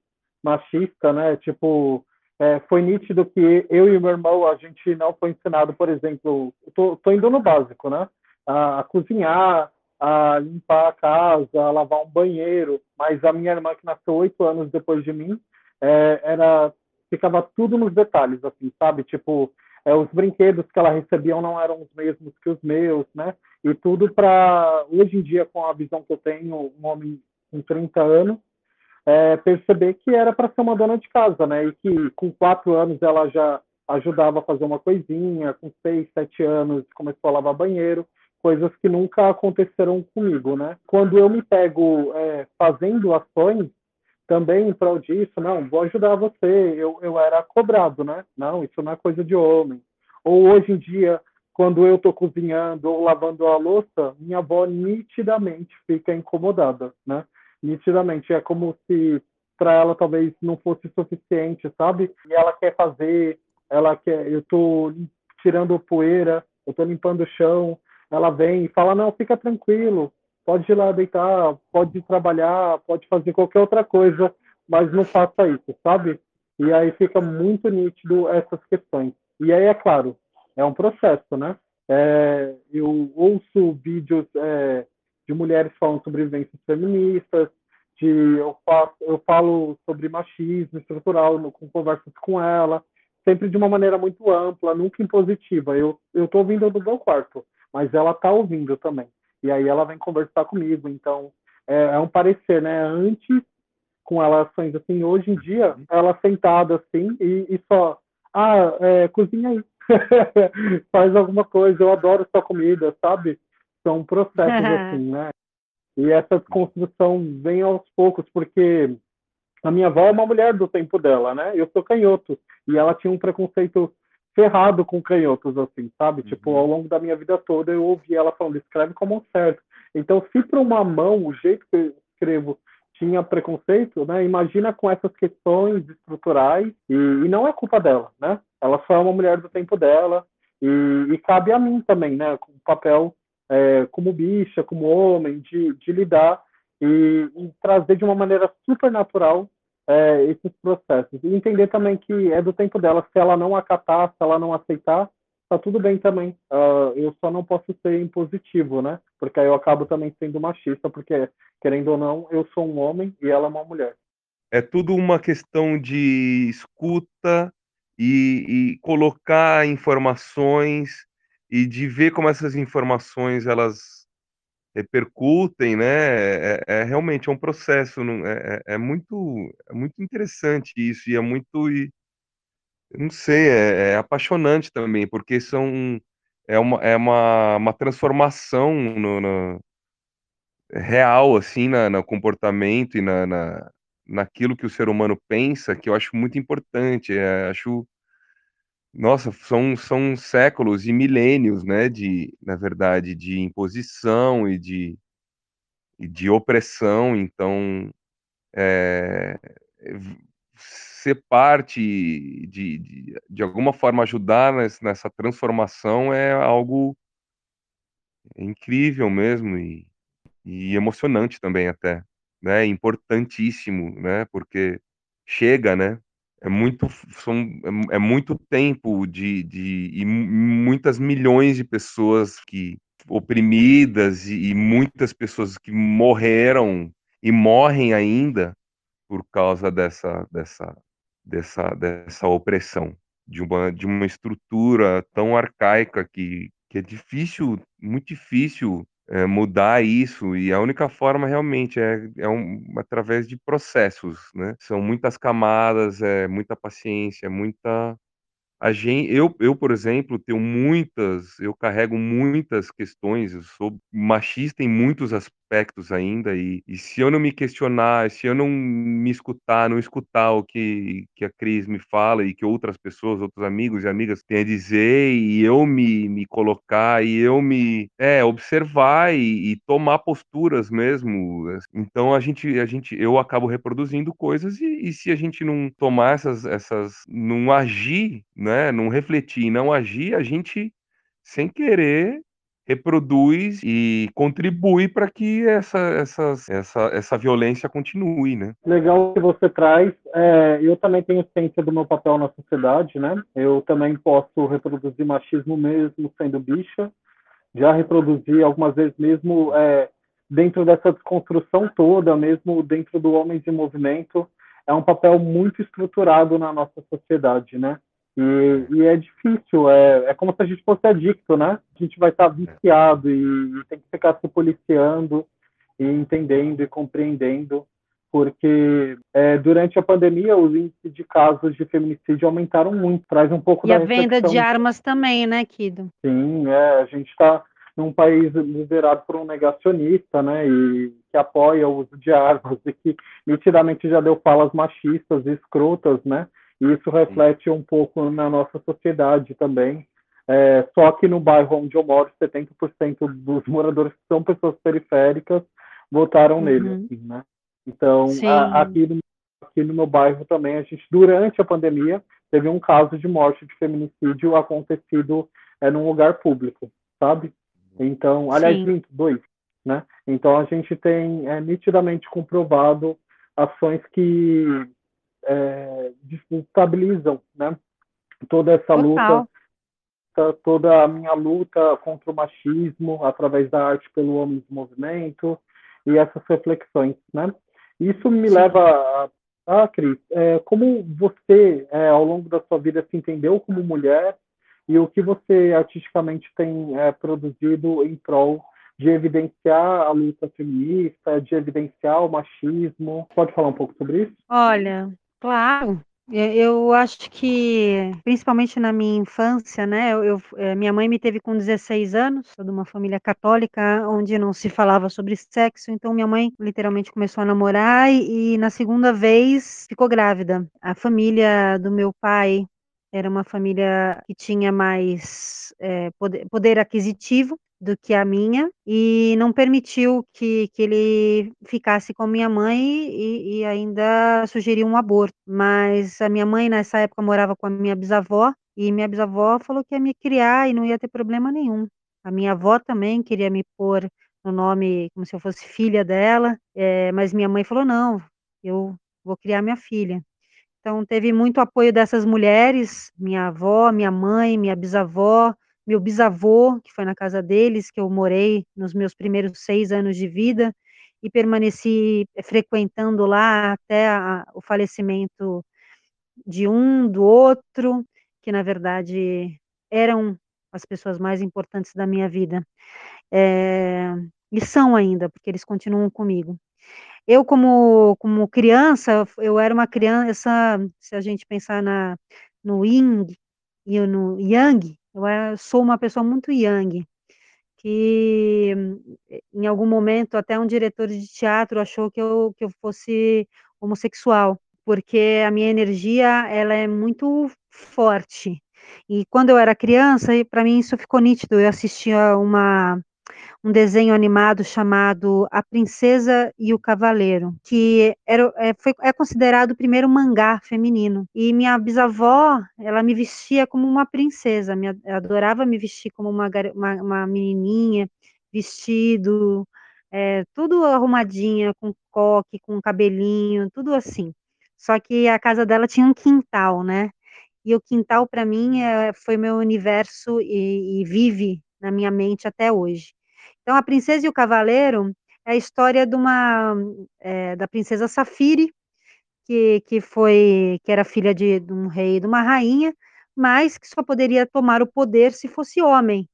machista, né, tipo, é, foi nítido que eu e meu irmão, a gente não foi ensinado, por exemplo, tô indo no básico, né, a, a, cozinhar, a limpar a casa, a lavar um banheiro, mas a minha irmã, que nasceu oito anos depois de mim, é, era ficava tudo nos detalhes, assim, sabe, tipo, é, os brinquedos que ela recebia não eram os mesmos que os meus, né? E tudo para, hoje em dia, com a visão que eu tenho, um homem com 30 anos, é, perceber que era para ser uma dona de casa, né? E que com quatro anos ela já ajudava a fazer uma coisinha, com seis, sete anos começou a lavar banheiro, coisas que nunca aconteceram comigo, né? Quando eu me pego é, fazendo ações também em prol disso, não, vou ajudar você, eu, eu era cobrado, né? Não, isso não é coisa de homem. Ou hoje em dia, quando eu estou cozinhando ou lavando a louça, minha avó nitidamente fica incomodada, né? Nitidamente, é como se para ela talvez não fosse suficiente, sabe? E ela quer fazer, ela quer, eu estou tirando poeira, eu estou limpando o chão, ela vem e fala, não, fica tranquilo, pode ir lá deitar, pode trabalhar, pode fazer qualquer outra coisa, mas não faça isso, sabe? E aí fica muito nítido essas questões. E aí, é claro, é um processo, né? É, eu ouço vídeos é, de mulheres falando sobre vivências feministas, de, eu, faço, eu falo sobre machismo estrutural no, com conversas com ela, sempre de uma maneira muito ampla, nunca impositiva. Eu estou ouvindo do meu quarto, mas ela está ouvindo também e aí ela vem conversar comigo. Então, é, é um parecer, né? Antes, com relações assim, hoje em dia, ela sentada assim e, e só, ah, é, cozinha aí, faz alguma coisa, eu adoro sua comida, sabe? São processos assim, né? E essa construção vem aos poucos, porque a minha avó é uma mulher do tempo dela, né? Eu sou canhoto, e ela tinha um preconceito ferrado com canhotos, assim, sabe? Tipo, uhum. Tipo, ao longo da minha vida toda eu ouvi ela falando, escreve como certo. Então, se para uma mão, o jeito que eu escrevo tinha preconceito, né? Imagina com essas questões estruturais e, e, não é culpa dela, né? Ela só é uma mulher do tempo dela e, e cabe a mim também, né? O papel é, como bicha, como homem, de, de lidar e, e, trazer de uma maneira super natural é, esses processos. E entender também que é do tempo dela, se ela não acatar, se ela não aceitar, tá tudo bem também. Uh, eu só não posso ser impositivo, né? Porque aí eu acabo também sendo machista, porque, querendo ou não, eu sou um homem e ela é uma mulher. É tudo uma questão de escuta e, e colocar informações e de ver como essas informações elas repercutem, né? É, é, é realmente é um processo, não, é, é, é muito é muito interessante isso e é muito e, não sei, é, é apaixonante também, porque são é uma, é uma, uma transformação no, no real assim na, no comportamento e na, na, naquilo que o ser humano pensa que eu acho muito importante. É, acho nossa, são são séculos e milênios, né, de na verdade, de imposição e de e de opressão, então, eh, ser parte de de de alguma forma ajudar nes nessa transformação é algo incrível mesmo e e emocionante também até, né, importantíssimo, né, porque chega, né. É muito são é é muito tempo de de e mu muitas milhões de pessoas que oprimidas e e muitas pessoas que morreram e morrem ainda por causa dessa dessa dessa dessa opressão, de uma de uma estrutura tão arcaica que que é difícil, muito difícil, eh, mudar isso e a única forma realmente é é um através de processos, né. São muitas camadas, é muita paciência, muita a gen eu eu, por exemplo, tenho muitas eu carrego muitas questões, eu sou machista em muitos aspectos ainda e e se eu não me questionar, se eu não me escutar, não escutar o que que a Cris me fala e que outras pessoas, outros amigos e amigas têm a dizer e eu me me colocar e eu me é, observar e e tomar posturas mesmo, então a gente a gente eu acabo reproduzindo coisas e e se a gente não tomar essas essas não agir, né, não refletir não agir, a gente, sem querer, reproduz e contribui para que essa essas essa essa violência continue, né. Legal que você traz, eh, eu também tenho ciência do meu papel na sociedade, né, eu também posso reproduzir machismo mesmo sendo bicha, já reproduzi algumas vezes mesmo, eh, dentro dessa desconstrução toda, mesmo dentro do Homens em Movimento, é um papel muito estruturado na nossa sociedade, né. E, e é difícil, é, é como se a gente fosse adicto, né? A gente vai estar viciado e, e tem que ficar se policiando e entendendo e compreendendo, porque é, durante a pandemia os índices de casos de feminicídio aumentaram muito, traz um pouco E da a venda reflexão. de armas também, né, Kido? Sim, é, a gente está num país liderado por um negacionista, né, e que apoia o uso de armas e que nitidamente já deu falas machistas e escrotas, né, e isso reflete um pouco na nossa sociedade também. É, só que no bairro onde eu moro, 70% dos moradores que são pessoas periféricas votaram nele, Uhum. assim, né? Então, a- aqui, no, aqui no meu bairro também, a gente, durante a pandemia, teve um caso de morte de feminicídio acontecido é, num lugar público, sabe? Então, aliás, Sim. minto, dois, né? Então, a gente tem é, nitidamente comprovado ações que é, desestabilizam, né? Toda essa Total. luta, ta- toda a minha luta contra o machismo através da arte pelo homem de movimento e essas reflexões, né? Isso me Sim. leva a, ah, Cris, é, como você, é, ao longo da sua vida, se entendeu como mulher e o que você artisticamente tem é, produzido em prol de evidenciar a luta feminista, de evidenciar o machismo. Pode falar um pouco sobre isso? Olha, claro. E- Eu acho que, principalmente na minha infância, né? Eu, eh, minha mãe me teve com 16 anos, de uma família católica, onde não se falava sobre sexo, então minha mãe literalmente começou a namorar e, e na segunda vez ficou grávida. A família do meu pai era uma família que tinha mais eh, poder, poder aquisitivo do que a minha e não permitiu que, que ele ficasse com minha mãe e, e ainda sugeriu um aborto. Mas a minha mãe nessa época morava com a minha bisavó e minha bisavó falou que ia me criar e não ia ter problema nenhum. A minha avó também queria me pôr no nome como se eu fosse filha dela, eh, mas minha mãe falou não, eu vou criar minha filha. Então teve muito apoio dessas mulheres, minha avó, minha mãe, minha bisavó, meu bisavô, que foi na casa deles que eu morei nos meus primeiros 6 anos de vida, e permaneci frequentando lá até a o falecimento de um, do outro, que na verdade eram as pessoas mais importantes da minha vida. Eh, e são ainda, porque eles continuam comigo. Eu como como criança, eu era uma criança, se a gente pensar na no Yin e no Yang, eu sou uma pessoa muito Yang, que em algum momento até um diretor de teatro achou que eu que eu fosse homossexual, porque a minha energia ela é muito forte. E quando eu era criança, para mim isso ficou nítido, eu assistia uma um desenho animado chamado A Princesa e o Cavaleiro, que era, é, foi, é considerado o primeiro mangá feminino. E minha bisavó, ela me vestia como uma princesa, minha, adorava me vestir como uma, uma, uma menininha, vestido, é, tudo arrumadinha, com coque, com cabelinho, tudo assim. Só que a casa dela tinha um quintal, né? E o quintal, para mim, é, foi meu universo e, e vive na minha mente até hoje. Então, A Princesa e o Cavaleiro é a história de uma, é, da princesa Safire, que, que foi, que era filha de, de um rei e de uma rainha, mas que só poderia tomar o poder se fosse homem.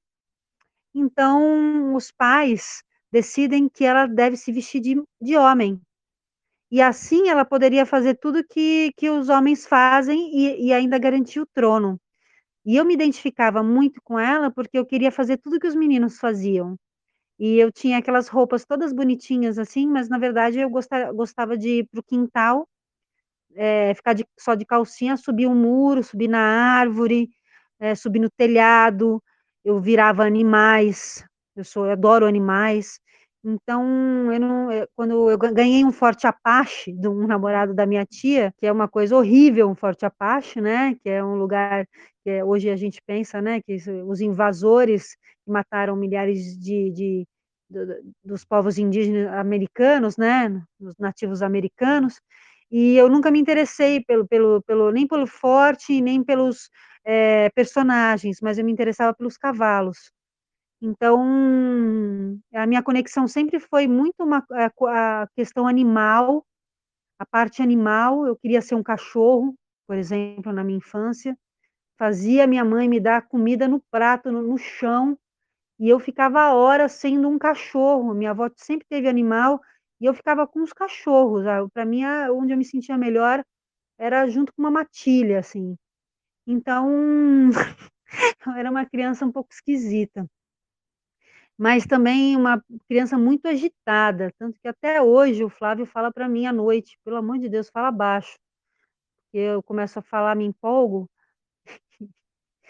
Então, os pais decidem que ela deve se vestir de, de homem. E assim ela poderia fazer tudo que, que os homens fazem e, e ainda garantir o trono. E eu me identificava muito com ela porque eu queria fazer tudo que os meninos faziam. E eu tinha aquelas roupas todas bonitinhas, assim, mas na verdade eu gosta gostava de ir para o quintal, eh, ficar de só de calcinha, subir um muro, subir na árvore, eh, subir no telhado, eu virava animais, eu sou eu adoro animais, então eu não eu quando eu ganhei um Forte Apache de um namorado da minha tia, que é uma coisa horrível um Forte Apache, né, que é um lugar que é hoje a gente pensa, né, que os invasores mataram milhares de, de dos povos indígenas americanos, né, os nativos americanos, e eu nunca me interessei pelo, pelo, pelo nem pelo forte, nem pelos é, personagens, mas eu me interessava pelos cavalos. Então, a minha conexão sempre foi muito uma, a, questão animal, a parte animal, eu queria ser um cachorro, por exemplo, na minha infância, fazia minha mãe me dar comida no prato, no, no chão, e eu ficava horas sendo um cachorro. Minha avó sempre teve animal e eu ficava com os cachorros. Para mim, onde eu me sentia melhor era junto com uma matilha, assim. Então, eu era uma criança um pouco esquisita. Mas também uma criança muito agitada, tanto que até hoje o Flávio fala para mim à noite, pelo amor de Deus, fala baixo. Porque eu começo a falar, me empolgo,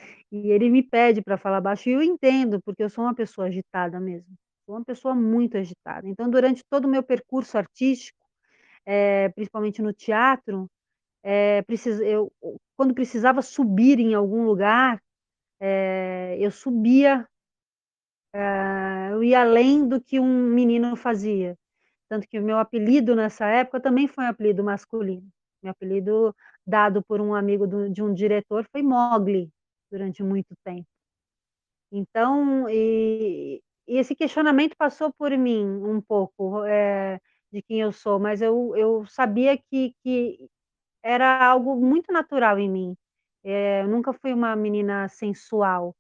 e ele me pede para falar baixo, e eu entendo, porque eu sou uma pessoa agitada mesmo, sou uma pessoa muito agitada. Então, durante todo o meu percurso artístico, eh, principalmente no teatro, eh, precis eu quando precisava subir em algum lugar, eh, eu subia, eu ia além do que um menino fazia. Tanto que o meu apelido nessa época também foi um apelido masculino. Meu apelido dado por um amigo de um diretor foi Mogli durante muito tempo. Então, e, e esse questionamento passou por mim um pouco, é, de quem eu sou, mas eu, eu sabia que, que era algo muito natural em mim. É, eu nunca fui uma menina sensual.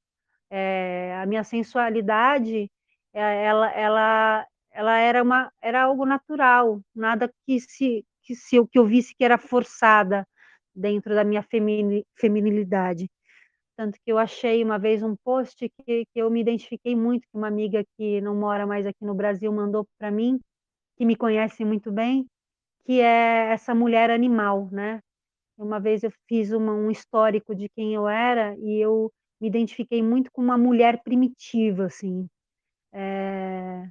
É, a minha sensualidade, ela, ela, ela era, uma, era algo natural, nada que se que se eu, que eu visse que era forçada dentro da minha feminilidade. Tanto que eu achei uma vez um post que, que eu me identifiquei muito, que uma amiga que não mora mais aqui no Brasil mandou para mim, que me conhece muito bem, que é essa mulher animal, né? Uma vez eu fiz uma, um histórico de quem eu era e eu me identifiquei muito com uma mulher primitiva, assim. É...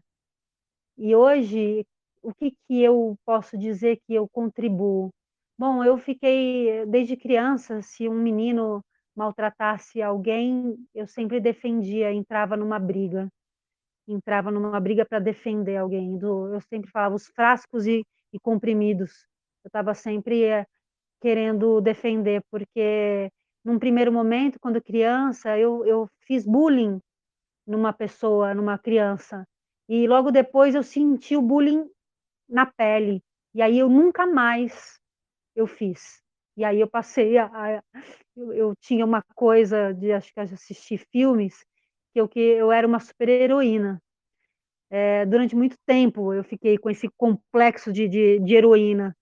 E hoje, o que, que eu posso dizer que eu contribuo? Bom, eu fiquei, desde criança, se um menino maltratasse alguém, eu sempre defendia, entrava numa briga. Entrava numa briga para defender alguém. Eu sempre falava os frascos e, e comprimidos. Eu estava sempre é, querendo defender, porque num primeiro momento, quando criança, eu, eu fiz bullying numa pessoa, numa criança. E logo depois eu senti o bullying na pele. E aí eu nunca mais eu fiz. E aí eu passei a, a eu, eu, tinha uma coisa de acho que assistir filmes que eu que eu era uma super heroína. É, durante muito tempo eu fiquei com esse complexo de, de, de heroína,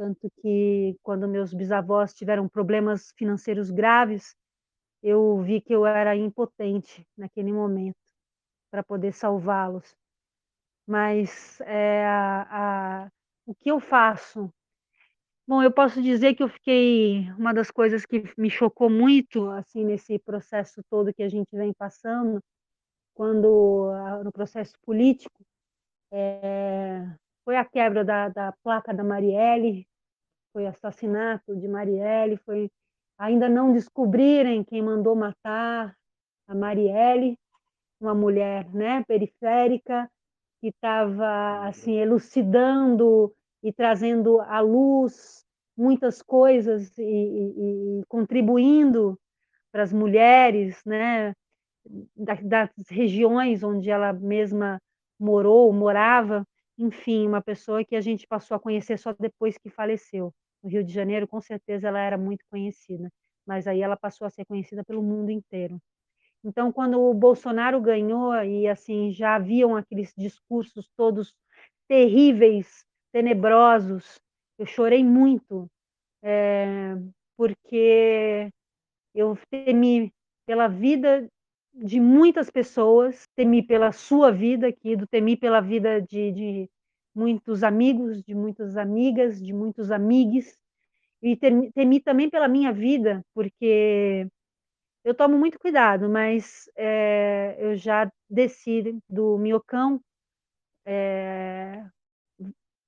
tanto que quando meus bisavós tiveram problemas financeiros graves, eu vi que eu era impotente naquele momento para poder salvá-los. Mas é, a, a, o que eu faço? Bom, eu posso dizer que eu fiquei uma das coisas que me chocou muito assim nesse processo todo que a gente vem passando, quando no processo político é, foi a quebra da, da placa da Marielle, foi assassinato de Marielle, foi ainda não descobrirem quem mandou matar a Marielle, uma mulher, né, periférica que estava assim elucidando e trazendo à luz muitas coisas e, e, e contribuindo para as mulheres, né, das regiões onde ela mesma morou, morava, enfim, uma pessoa que a gente passou a conhecer só depois que faleceu. No Rio de Janeiro, com certeza, ela era muito conhecida, mas aí ela passou a ser conhecida pelo mundo inteiro. Então, quando o Bolsonaro ganhou e assim já haviam aqueles discursos todos terríveis, tenebrosos, eu chorei muito, é, porque eu temi pela vida de muitas pessoas, temi pela sua vida aqui, do temi pela vida de, de muitos amigos, de muitas amigas, de muitos amigos, e temi, temi também pela minha vida, porque eu tomo muito cuidado, mas é, eu já desci do Miocão, é,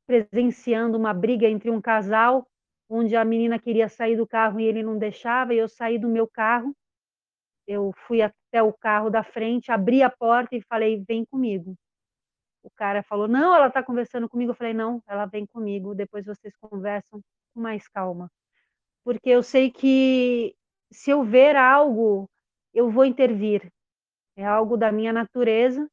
presenciando uma briga entre um casal, onde a menina queria sair do carro e ele não deixava, e eu saí do meu carro eu fui até o carro da frente, abri a porta e falei: vem comigo. O cara falou: não, ela está conversando comigo. Eu falei: não, ela vem comigo. Depois vocês conversam com mais calma. Porque eu sei que se eu ver algo, eu vou intervir. É algo da minha natureza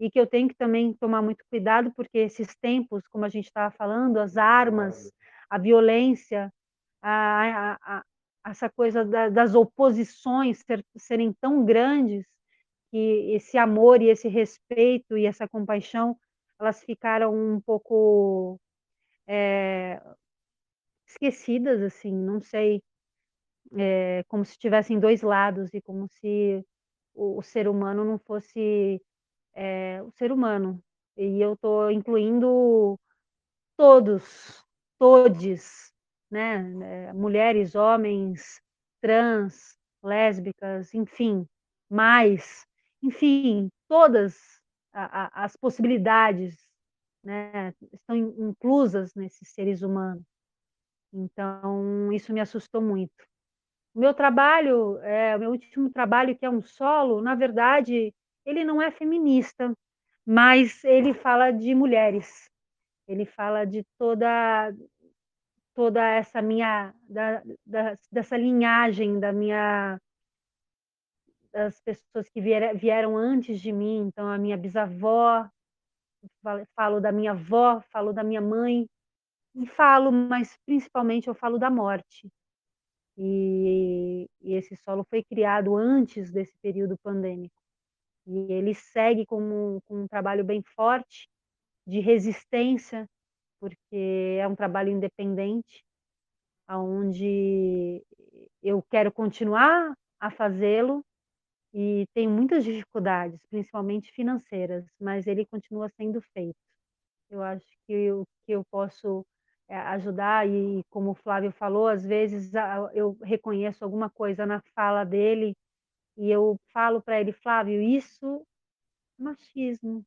e que eu tenho que também tomar muito cuidado, porque esses tempos, como a gente estava falando, as armas, a violência, a, a, essa coisa da, das oposições ser, serem tão grandes que esse amor e esse respeito e essa compaixão elas ficaram um pouco é, esquecidas assim não sei é, como se tivessem dois lados e como se o, o ser humano não fosse é, o ser humano. E eu estou incluindo todos todes né, mulheres, homens, trans, lésbicas, enfim, mais, enfim, todas as possibilidades né, estão inclusas nesses seres humanos. Então, isso me assustou muito. O meu trabalho, é, o meu último trabalho, que é um solo, na verdade, ele não é feminista, mas ele fala de mulheres. Ele fala de toda toda essa minha da, da, dessa linhagem da minha das pessoas que vieram, vieram antes de mim, então a minha bisavó, falo da minha avó, falo da minha mãe, e falo, mas principalmente eu falo da morte. E, e esse solo foi criado antes desse período pandêmico. E ele segue com um trabalho bem forte de resistência porque é um trabalho independente, onde eu quero continuar a fazê-lo e tenho muitas dificuldades, principalmente financeiras, mas ele continua sendo feito. Eu acho que o que eu posso é, ajudar e como o Flávio falou, às vezes eu reconheço alguma coisa na fala dele e eu falo para ele, Flávio, isso é machismo,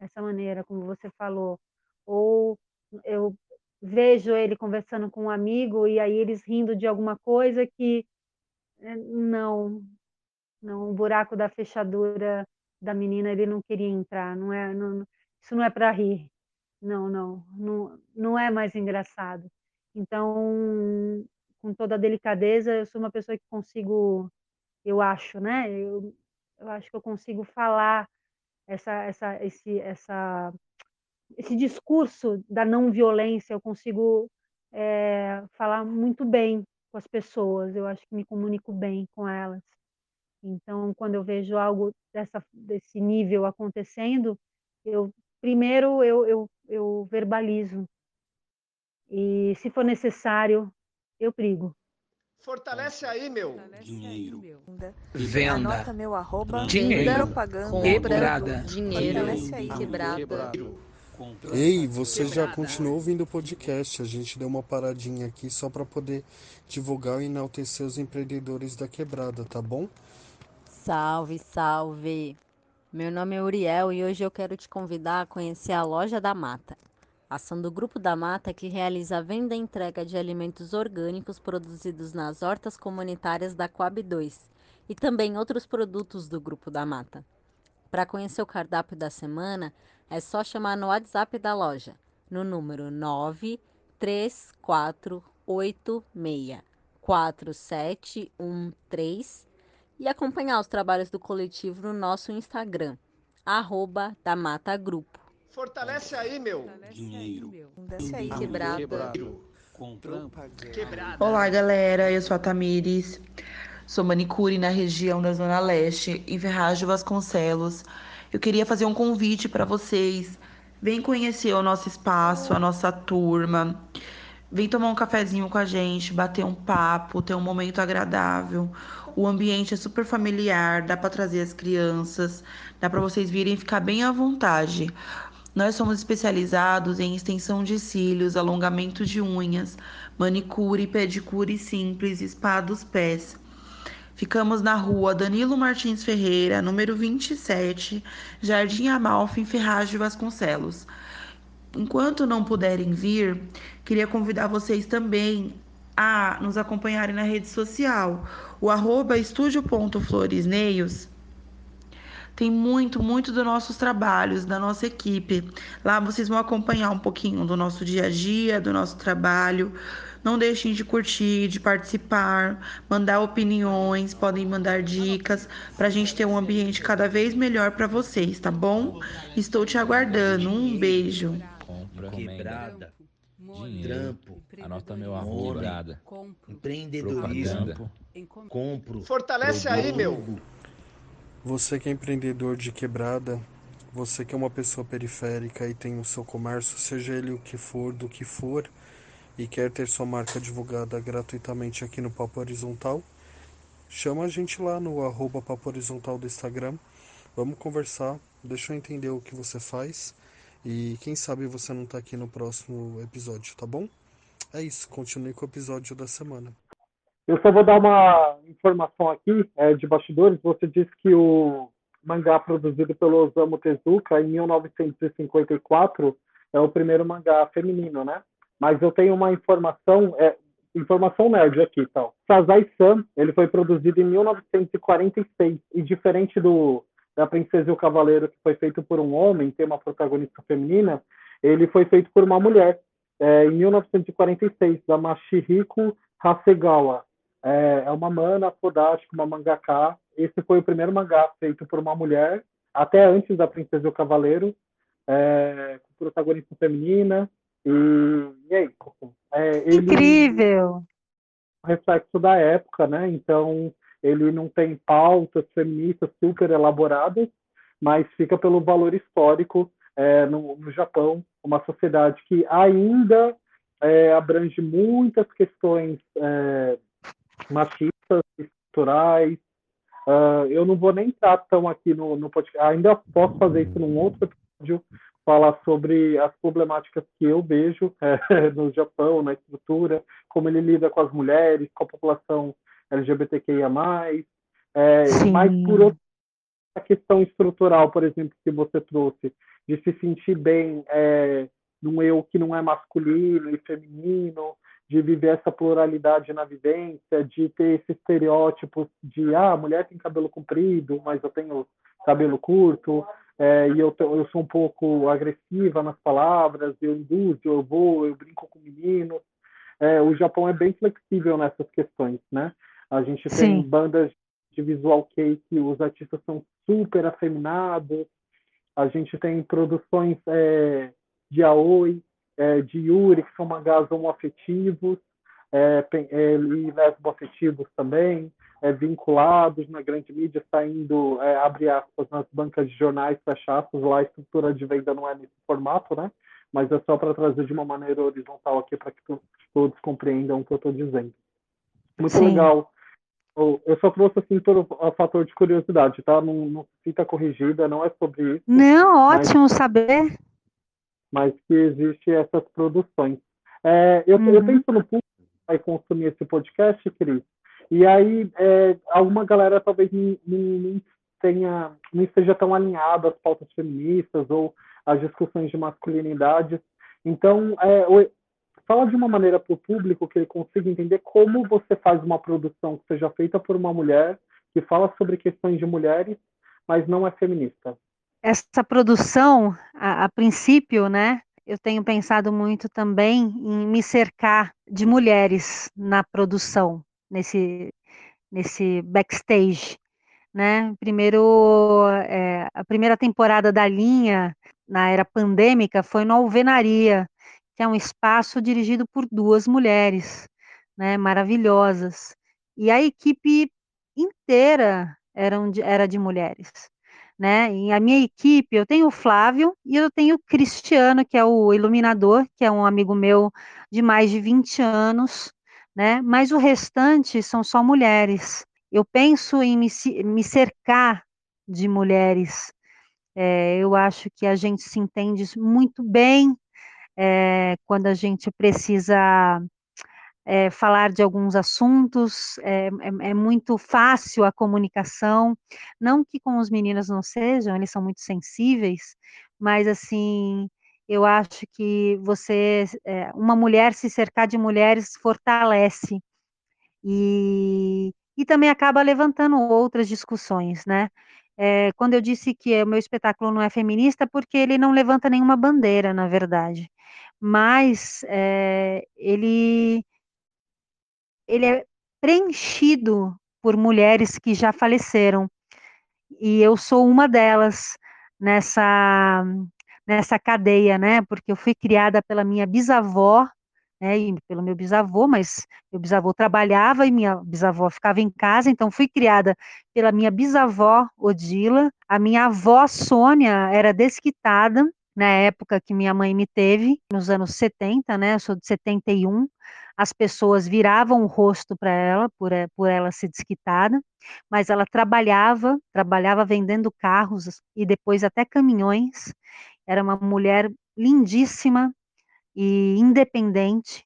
essa maneira como você falou, ou eu vejo ele conversando com um amigo e aí eles rindo de alguma coisa que eh, não, não, o buraco da fechadura da menina ele não queria entrar, não é, não, isso não é para rir, não, não, não, não é mais engraçado. Então, com toda a delicadeza, eu sou uma pessoa que consigo, eu acho, né? Eu, eu acho que eu consigo falar essa, essa, esse, essa esse discurso da não violência, eu consigo é, falar muito bem com as pessoas, eu acho que me comunico bem com elas. Então, quando eu vejo algo dessa, desse nível acontecendo, eu primeiro eu, eu, eu verbalizo. E se for necessário, eu brigo. Fortalece aí, meu. Dinheiro. Venda. Anota meu arroba. Dinheiro. Propaganda. Quebrada. Dinheiro. Fortalece aí, quebrada. Ei, você já continuou ouvindo o podcast? A gente deu uma paradinha aqui só para poder divulgar e enaltecer os empreendedores da quebrada, tá bom? Salve, salve! Meu nome é Uriel e hoje eu quero te convidar a conhecer a Loja da Mata, ação do Grupo da Mata que realiza a venda e entrega de alimentos orgânicos produzidos nas hortas comunitárias da Coab 2 e também outros produtos do Grupo da Mata. Para conhecer o cardápio da semana, é só chamar no WhatsApp da loja, no número 93486 4713 e acompanhar os trabalhos do coletivo no nosso Instagram, arroba da Mata Grupo. Fortalece aí, meu. Dinheiro. Fortalece aí, quebrada. Quebrada. Olá, galera. Eu sou a Tamires. Sou manicure na região da Zona Leste, em Ferraz de Vasconcelos. Eu queria fazer um convite para vocês. Vem conhecer o nosso espaço, a nossa turma. Vem tomar um cafezinho com a gente, bater um papo, ter um momento agradável. O ambiente é super familiar, dá para trazer as crianças, dá para vocês virem ficar bem à vontade. Nós somos especializados em extensão de cílios, alongamento de unhas, manicure, pedicure simples, spa dos pés. Ficamos na rua Danilo Martins Ferreira, número 27, Jardim Amalfi, em Ferraz de Vasconcelos. Enquanto não puderem vir, queria convidar vocês também a nos acompanharem na rede social, o arroba estúdio.floresneios tem muito, muito dos nossos trabalhos, da nossa equipe. Lá vocês vão acompanhar um pouquinho do nosso dia a dia, do nosso trabalho. Não deixem de curtir, de participar, mandar opiniões, podem mandar dicas para a gente ter um ambiente cada vez melhor para vocês, tá bom? Estou te aguardando. Um beijo. Compra, quebrada, trampo, anota meu arroba, quebrada, empreendedorismo, compro, Fortalece aí, meu. Você que é empreendedor de quebrada, você que é uma pessoa periférica e tem o seu comércio, seja ele o que for, do que for, e quer ter sua marca divulgada gratuitamente aqui no Papo Horizontal, chama a gente lá no arroba Papo Horizontal do Instagram. Vamos conversar, deixa eu entender o que você faz e quem sabe você não tá aqui no próximo episódio, tá bom? É isso, continue com o episódio da semana. Eu só vou dar uma informação aqui é, de bastidores. Você disse que o mangá produzido pelo Osamu Tezuka em 1954 é o primeiro mangá feminino, né? Mas eu tenho uma informação, é, informação nerd aqui, então. Sazai-san, ele foi produzido em 1946 e diferente do da Princesa e o Cavaleiro, que foi feito por um homem, tem uma protagonista feminina, ele foi feito por uma mulher, é, em 1946, da Mashihiko Hasegawa. É, é uma mana fodástica, uma mangaká. Esse foi o primeiro mangá feito por uma mulher, até antes da Princesa e o Cavaleiro, é, com protagonista feminina. E, e aí, é, ele, Incrível! reflexo da época, né? Então, ele não tem pautas feministas super elaboradas, mas fica pelo valor histórico é, no, no, Japão, uma sociedade que ainda é, abrange muitas questões é, machistas, estruturais. Uh, eu não vou nem entrar tão aqui no, no podcast, ainda posso fazer isso num outro episódio, falar sobre as problemáticas que eu vejo é, no Japão, na estrutura, como ele lida com as mulheres, com a população LGBTQIA+, é, mas por outra questão estrutural, por exemplo, que você trouxe, de se sentir bem é, num eu que não é masculino e feminino, de viver essa pluralidade na vivência, de ter esse estereótipo de ah, a mulher tem cabelo comprido, mas eu tenho cabelo curto, é, e eu, eu sou um pouco agressiva nas palavras, eu induzo, eu vou, eu brinco com meninos. É, o Japão é bem flexível nessas questões, né? A gente Sim. tem bandas de visual kei que os artistas são super afeminados, a gente tem produções é, de aoi, é, de Yuri, que são mangás homoafetivos é, é, e lesboafetivos também, é, vinculados na grande mídia, saindo, é, abre aspas, nas bancas de jornais, fecha aspas, lá a estrutura de venda não é nesse formato, né? Mas é só para trazer de uma maneira horizontal aqui para que todos compreendam o que eu estou dizendo. Muito Sim. legal. Eu só trouxe assim por fator de curiosidade, tá? Não, não fica corrigida, não é sobre isso. Não, ótimo mas, saber. Mas que existe essas produções. É, eu, uhum. eu penso no público que vai consumir esse podcast, Cris, e aí é, alguma galera talvez não, tenha, não esteja tão alinhada às pautas feministas ou às discussões de masculinidade. Então, é, fala de uma maneira para o público que ele consiga entender como você faz uma produção que seja feita por uma mulher, que fala sobre questões de mulheres, mas não é feminista. Essa produção, a, a princípio, né, eu tenho pensado muito também em me cercar de mulheres na produção, nesse, nesse backstage, né? Primeiro, é, a primeira temporada da linha na era pandêmica foi no Alvenaria, que é um espaço dirigido por duas mulheres, né? Maravilhosas. E a equipe inteira eram era de mulheres. Né? E a minha equipe, eu tenho o Flávio e eu tenho o Cristiano, que é o iluminador, que é um amigo meu de mais de 20 anos, né? Mas o restante são só mulheres. Eu penso em me, me cercar de mulheres. É, eu acho que a gente se entende muito bem é, quando a gente precisa é, falar de alguns assuntos, é, é, é, muito fácil a comunicação, não que com os meninos não sejam, eles são muito sensíveis, mas assim, eu acho que você, é, uma mulher se cercar de mulheres fortalece e, e também acaba levantando outras discussões, né? É, quando eu disse que o meu espetáculo não é feminista, porque ele não levanta nenhuma bandeira, na verdade, mas é, ele ele é preenchido por mulheres que já faleceram e eu sou uma delas nessa nessa cadeia, né? Porque eu fui criada pela minha bisavó, né? E pelo meu bisavô, mas meu bisavô trabalhava e minha bisavó ficava em casa, então fui criada pela minha bisavó Odila. A minha avó Sônia era desquitada na época que minha mãe me teve, nos anos 70, né? Eu sou de 71 as pessoas viravam o rosto para ela, por, por ela ser desquitada, mas ela trabalhava, trabalhava vendendo carros e depois até caminhões, era uma mulher lindíssima e independente,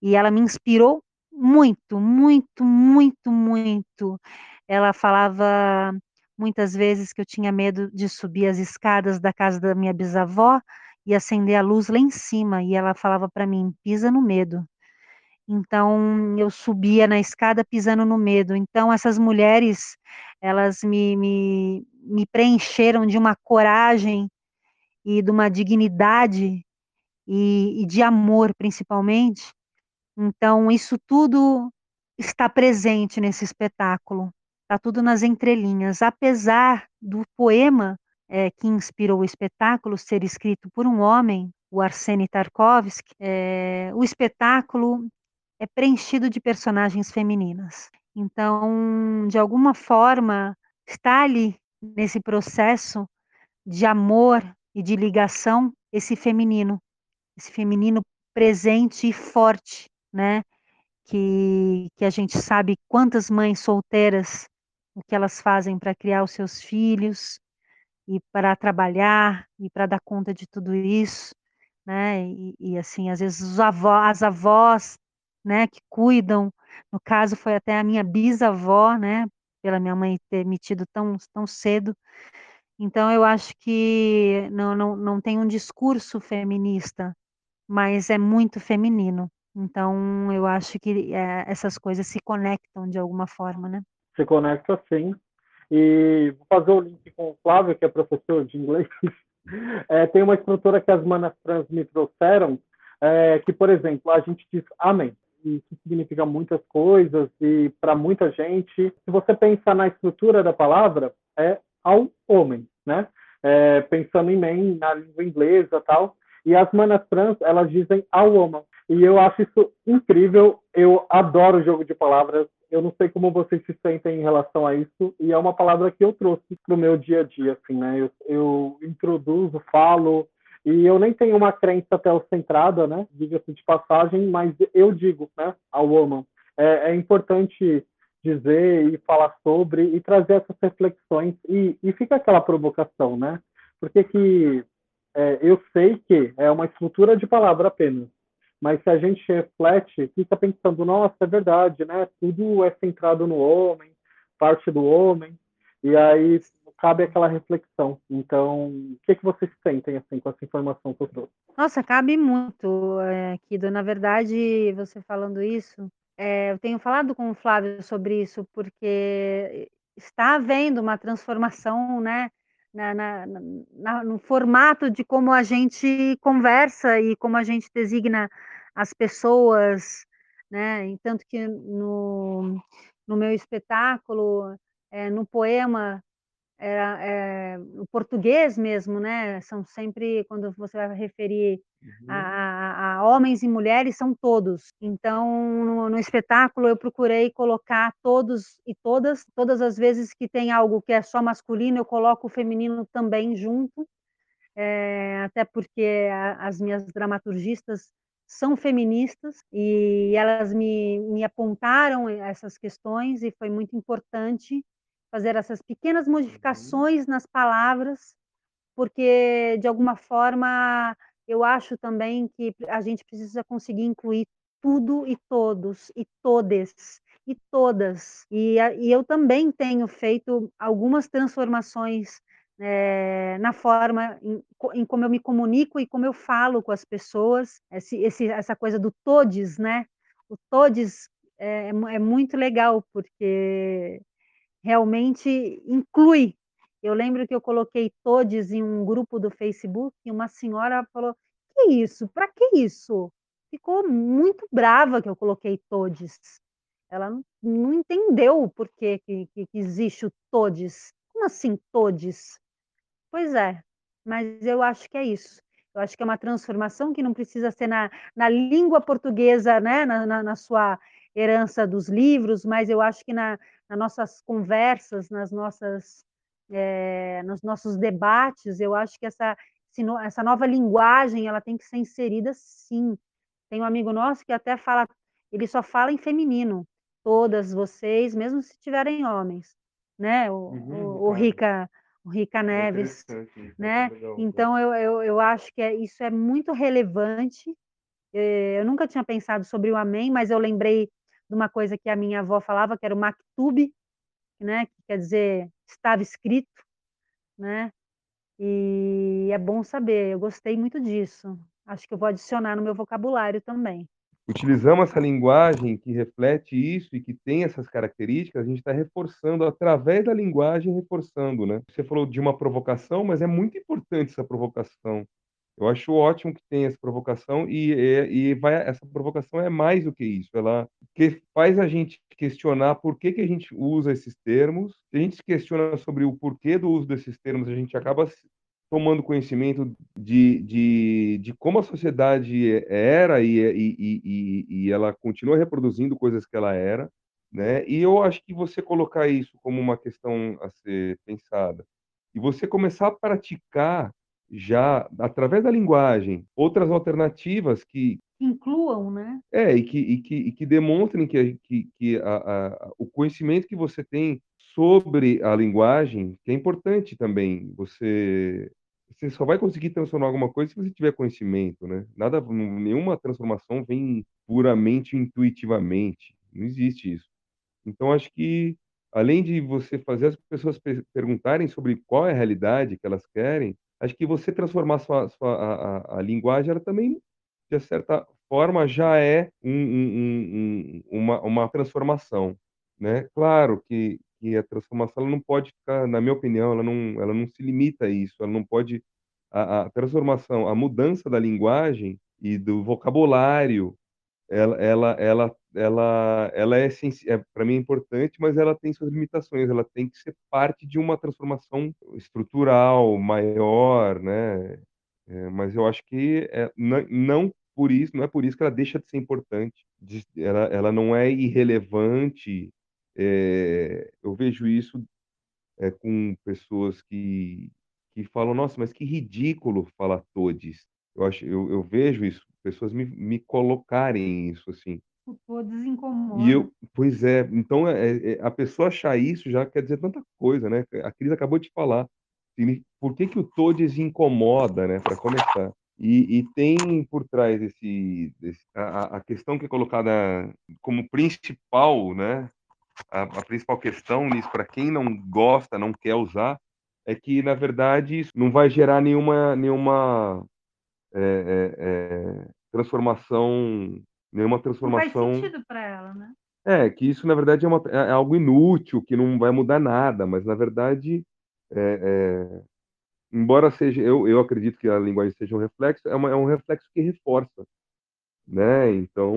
e ela me inspirou muito, muito, muito, muito. Ela falava muitas vezes que eu tinha medo de subir as escadas da casa da minha bisavó e acender a luz lá em cima, e ela falava para mim: pisa no medo. Então eu subia na escada pisando no medo. Então essas mulheres, elas me, me, me preencheram de uma coragem e de uma dignidade e, e de amor, principalmente. Então, isso tudo está presente nesse espetáculo, está tudo nas entrelinhas. Apesar do poema é, que inspirou o espetáculo ser escrito por um homem, o Arseny Tarkovsky, é, o espetáculo é preenchido de personagens femininas. Então, de alguma forma, está ali nesse processo de amor e de ligação esse feminino, esse feminino presente e forte, né? Que, que a gente sabe quantas mães solteiras, o que elas fazem para criar os seus filhos e para trabalhar e para dar conta de tudo isso, né? E, e assim, às vezes avós, as avós, né, que cuidam, no caso foi até a minha bisavó, né, pela minha mãe ter me tido tão, tão cedo, então, eu acho que não, não, não tem um discurso feminista, mas é muito feminino. Então, eu acho que é, essas coisas se conectam de alguma forma, né? Se conecta sim. E vou fazer o link com o Flávio, que é professor de inglês. É, tem uma estrutura que as manas trans me trouxeram, é, que, por exemplo, a gente diz amém. Isso significa muitas coisas e para muita gente, se você pensar na estrutura da palavra, é ao homem, né? É, pensando em man, na língua inglesa tal. E as manas trans, elas dizem a woman. E eu acho isso incrível. Eu adoro o jogo de palavras. Eu não sei como vocês se sentem em relação a isso. E é uma palavra que eu trouxe para o meu dia a dia, assim, né? Eu, eu introduzo, falo, e eu nem tenho uma crença teocentrada, né? Diga-se de passagem, mas eu digo, né? A woman. É, é, importante dizer e falar sobre e trazer essas reflexões. E, e fica aquela provocação, né? Porque que é, eu sei que é uma estrutura de palavra apenas, mas se a gente reflete, fica pensando, nossa, é verdade, né? Tudo é centrado no homem, parte do homem, e aí cabe aquela reflexão. Então, o que, que vocês sentem assim com essa informação que eu trouxe? Nossa, cabe muito, é, Kido. Na verdade, você falando isso, é, eu tenho falado com o Flávio sobre isso, porque está havendo uma transformação, né? na, na, na, no formato de como a gente conversa e como a gente designa as pessoas, né? E tanto que no, no meu espetáculo, é, no poema, era, é, o português mesmo, né? São sempre, quando você vai referir uhum. a, a, a, homens e mulheres, são todos. Então, no, no, espetáculo, eu procurei colocar todos e todas, todas as vezes que tem algo que é só masculino, eu coloco o feminino também junto, é, até porque a, as minhas dramaturgistas são feministas e elas me, me apontaram essas questões e foi muito importante fazer essas pequenas uhum. modificações nas palavras, porque de alguma forma eu acho também que a gente precisa conseguir incluir tudo e todos e todes e todas. E, e eu também tenho feito algumas transformações é, na forma em, em, como eu me comunico e como eu falo com as pessoas. Esse, esse, essa coisa do todes, né? O todes é, é muito legal porque realmente inclui. Eu lembro que eu coloquei todes em um grupo do Facebook e uma senhora falou: "Que isso? Para que isso?" Ficou muito brava que eu coloquei todes. Ela não, entendeu por que, que, que existe o todes. Como assim todes? Pois é, mas eu acho que é isso. Eu acho que é uma transformação que não precisa ser na, na língua portuguesa, né, na, na, na sua herança dos livros, mas eu acho que na, nas nossas conversas, nas nossas, é, nos nossos debates, eu acho que essa, essa nova linguagem ela tem que ser inserida sim. Tem um amigo nosso que até fala, ele só fala em feminino, todas vocês, mesmo se tiverem homens, né? O, uhum, o, o Rica o Rica Neves, né? Então eu, eu, eu acho que é, isso é muito relevante. Eh, eu nunca tinha pensado sobre o amém, mas eu lembrei de uma coisa que a minha avó falava, que era o maktub, né, que quer dizer estava escrito, né? E é bom saber, eu gostei muito disso. Acho que eu vou adicionar no meu vocabulário também. Utilizamos essa linguagem que reflete isso e que tem essas características, a gente está reforçando através da linguagem, reforçando, né? Você falou de uma provocação, mas é muito importante essa provocação. Eu acho ótimo que tem essa provocação e, e vai, essa provocação é mais do que isso. Ela que faz a gente questionar por que, que a gente usa esses termos. Se a gente se questiona sobre o porquê do uso desses termos, a gente acaba tomando conhecimento de, de, de como a sociedade era e, e, e, e ela continua reproduzindo coisas que ela era. Né? E eu acho que você colocar isso como uma questão a ser pensada e você começar a praticar já através da linguagem outras alternativas que incluam, né? É, e que, e que, e que demonstrem que, que, que a, a, o conhecimento que você tem sobre a linguagem, que é importante também, você você só vai conseguir transformar alguma coisa se você tiver conhecimento, né? Nada, nenhuma transformação vem puramente intuitivamente, não existe isso. Então acho que além de você fazer as pessoas perguntarem sobre qual é a realidade que elas querem, acho que você transformar sua, sua a, a, a, linguagem, ela também, de certa forma, já é um, um, um, uma, uma transformação. Né? Claro que, que a transformação não pode ficar, na minha opinião, ela não, ela não se limita a isso, ela não pode. A, a transformação, a mudança da linguagem e do vocabulário ela, ela, ela, ela, ela é, é para mim é importante, mas ela tem suas limitações. Ela tem que ser parte de uma transformação estrutural maior, né? É, mas eu acho que é, não, não por isso, não é por isso que ela deixa de ser importante. Ela, ela não é irrelevante. É, eu vejo isso é, com pessoas que, que falam, nossa, mas que ridículo falar todes. Eu, acho, eu, eu vejo isso, pessoas me, me colocarem isso assim. O todes incomoda. E eu, pois é, então é, é, a pessoa achar isso já quer dizer tanta coisa, né? A Cris acabou de falar. Por que, que o todes incomoda, né? Para começar. E, e, tem por trás esse, esse a, a, questão que é colocada como principal, né? A, a principal questão nisso, para quem não gosta, não quer usar, é que na verdade isso não vai gerar nenhuma nenhuma é, é, é, transformação, nenhuma transformação. Não faz sentido para ela, né? É, que isso na verdade é, uma, é, algo inútil, que não vai mudar nada, mas na verdade, é, é, embora seja, eu, eu acredito que a linguagem seja um reflexo, é, uma, é um reflexo que reforça, né? Então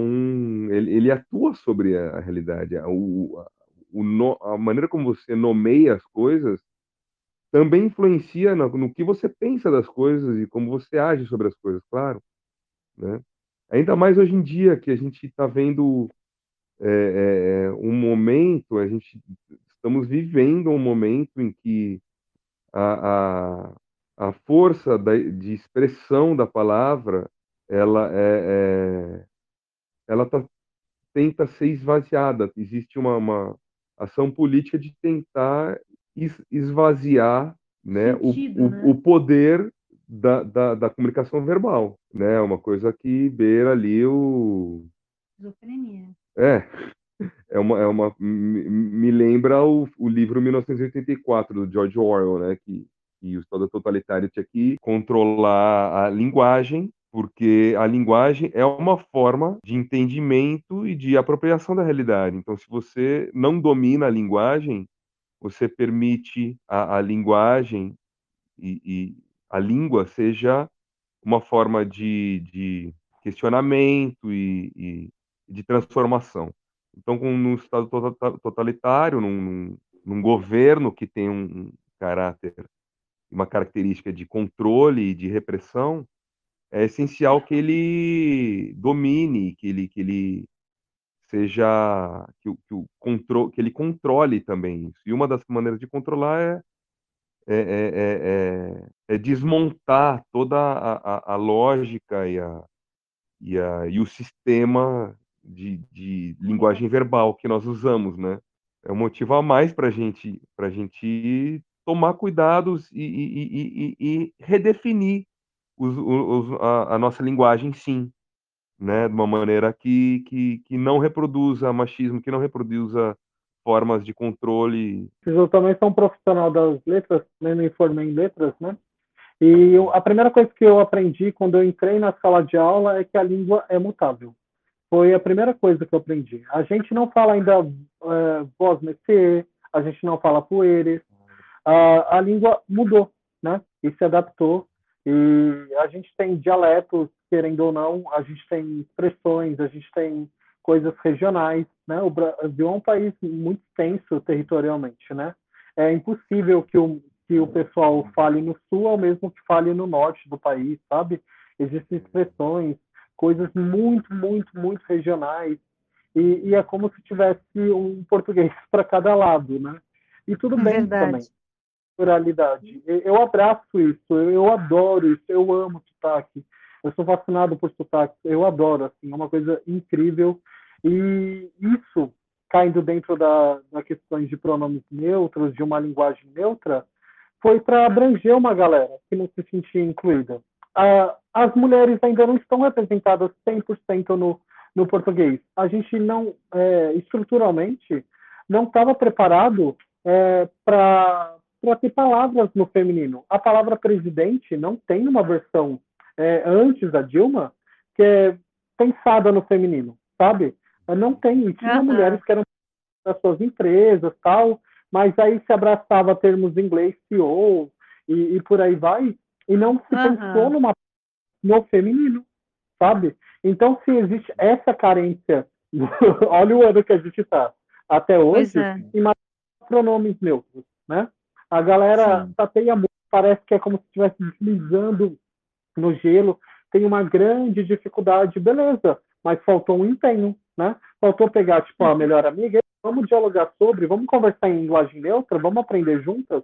ele, ele atua sobre a, a realidade, a, o, a, o no, a maneira como você nomeia as coisas também influencia no, no, que você pensa das coisas e como você age sobre as coisas, claro. Né? Ainda mais hoje em dia que a gente está vendo é, é, um momento, a gente estamos vivendo um momento em que a, a, a força da, de expressão da palavra ela é, é ela tá, tenta ser esvaziada. Existe uma, uma ação política de tentar esvaziar né, Sentido, o, né? o, poder da, da, da, comunicação verbal, né? Uma coisa que beira ali o... Esquizofrenia. É, é uma, é uma me, me lembra o, o livro 1984 do George Orwell, né? Que, que o Estado totalitário tinha que controlar a linguagem, porque a linguagem é uma forma de entendimento e de apropriação da realidade. Então, se você não domina a linguagem, você permite a, a linguagem e, e, a língua seja uma forma de, de questionamento e, e, de transformação. Então, com, num Estado totalitário, num, num governo que tem um caráter, uma característica de controle e de repressão, é essencial que ele domine, que ele, que ele seja que que o controle, que ele controle também isso. E uma das maneiras de controlar é é, é, é, é desmontar toda a, a, a, lógica e, a, e, a, e o sistema de, de linguagem verbal que nós usamos, né? É um motivo a mais para gente, a gente tomar cuidados e, e, e, e redefinir os, os, a, a, nossa linguagem, sim, né, de uma maneira que, que, que não reproduza machismo, que não reproduza formas de controle. Eu também sou um profissional das letras, né, me formei em letras, né? E eu, a primeira coisa que eu aprendi quando eu entrei na sala de aula é que a língua é mutável. Foi a primeira coisa que eu aprendi. A gente não fala ainda é, voz métier, a gente não fala poeres. A, a língua mudou, né? E se adaptou. E a gente tem dialetos querendo ou não, a gente tem expressões, a gente tem coisas regionais, né? O Brasil é um país muito extenso territorialmente, né? É impossível que o, que o pessoal fale no sul ao mesmo que fale no norte do país, sabe? Existem expressões, coisas muito, muito, muito regionais, e, e é como se tivesse um português para cada lado, né? E tudo bem Verdade. também, pluralidade. Eu abraço isso, eu adoro isso, eu amo sotaque, eu sou fascinado por sotaques, eu adoro, assim, é uma coisa incrível. E isso, caindo dentro da, da questões de pronomes neutros, de uma linguagem neutra, foi para abranger uma galera que não se sentia incluída. As mulheres ainda não estão representadas 100% no, no português. A gente não, é, estruturalmente, não estava preparado é, para ter palavras no feminino. A palavra presidente não tem uma versão é, antes da Dilma, que é pensada no feminino, sabe? Não tem, tinha uhum. mulheres que eram das suas empresas, tal, mas aí se abraçava termos em inglês, CEO, e, e por aí vai, e não se uhum. pensou numa, no feminino, sabe? Então, se existe essa carência, olha o ano que a gente está, até hoje, é. pronomes neutros, né? A galera tapeia muito, parece que é como se estivesse deslizando no gelo, tem uma grande dificuldade, beleza, mas faltou um empenho, né? Faltou pegar, tipo, a melhor amiga, vamos dialogar sobre, vamos conversar em linguagem neutra, vamos aprender juntas,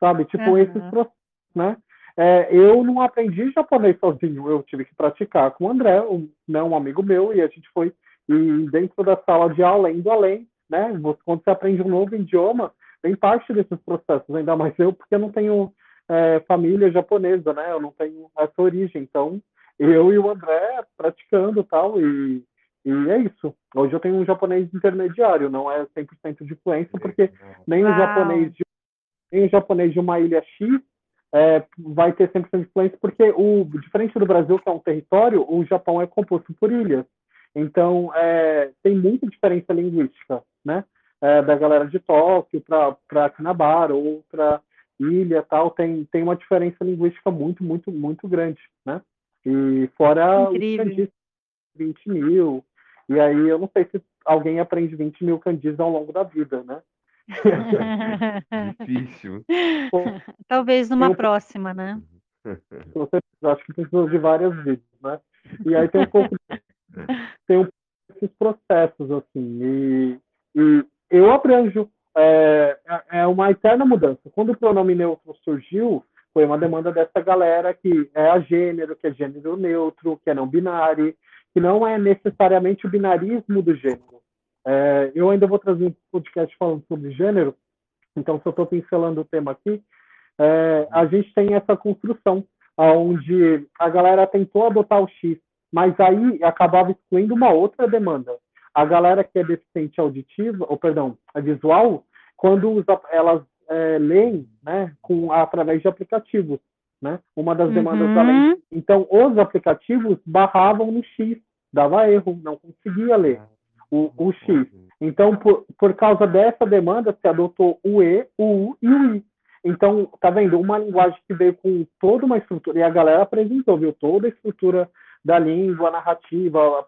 sabe? Tipo, Uhum. esses processos, né? É, eu não aprendi japonês sozinho, eu tive que praticar com o André, um, né, um amigo meu, e a gente foi e dentro da sala de aula, indo além, né? Quando você aprende um novo idioma, tem parte desses processos, ainda mais eu, porque eu não tenho é, família japonesa, né? Eu não tenho essa origem, então eu e o André praticando tal, e, e é isso. Hoje eu tenho um japonês intermediário, não é 100% de fluência, porque nem o japonês de, nem o japonês de uma ilha X é, vai ter 100% de fluência, porque o diferente do Brasil, que é um território, o Japão é composto por ilhas. Então, é, tem muita diferença linguística, né? É, da galera de Tóquio para Akihabara ou para ilha tal, tem, tem uma diferença linguística muito, muito, muito grande, né? E fora Incrível. os kanjis, 20 mil, e aí eu não sei se alguém aprende 20 mil kanjis ao longo da vida, né? Difícil. Talvez numa Eu- próxima, né? Você eu acho que precisa de várias vidas, né? E aí tem um pouco tem um pouco desses processos assim e, e eu abranjo é, é uma eterna mudança. Quando o pronome neutro surgiu, foi uma demanda dessa galera que é a gênero, que é gênero neutro, que é não binário, que não é necessariamente o binarismo do gênero. É, eu ainda vou trazer um podcast falando sobre gênero, então eu estou pincelando o tema aqui, é, a gente tem essa construção onde a galera tentou adotar o X, mas aí acabava excluindo uma outra demanda. A galera que é deficiente auditiva, ou perdão, visual, quando usa, elas é, leem né, com, através de aplicativos. Né? Uma das demandas da Uhum. lei. Então, os aplicativos barravam no X, dava erro, não conseguia ler o, o X. Então, por, por causa dessa demanda, se adotou o E, o U e o I. Então, tá vendo? Uma linguagem que veio com toda uma estrutura, e a galera apresentou, viu? Toda a estrutura da língua, narrativa,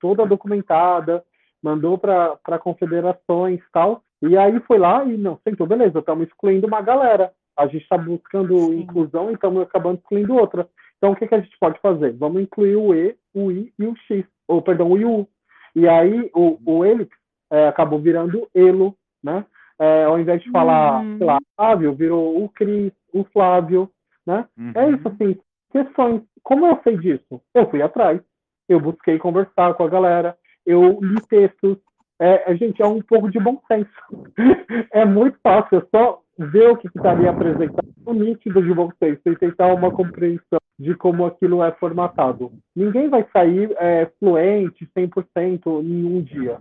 toda documentada, mandou para confederações e tal. E aí foi lá e, não, sentou, beleza, estamos excluindo uma galera. A gente está buscando inclusão e estamos acabando excluindo outra. Então, o que, que a gente pode fazer? Vamos incluir o E, o I e o X, ou, perdão, o I e o U. E aí, o, o Elix é, acabou virando Elo, né? É, ao invés de falar, Uhum. sei lá, Flávio, virou o Cris, o Flávio, né? É isso, assim, questões. Como eu sei disso? Eu fui atrás, eu busquei conversar com a galera, eu li textos. É, é, gente, é um pouco de bom senso. é muito fácil, é só ver o que está ali apresentado, o nítido de bom senso, e tentar uma compreensão de como aquilo é formatado. Ninguém vai sair é, fluente 100% em um dia,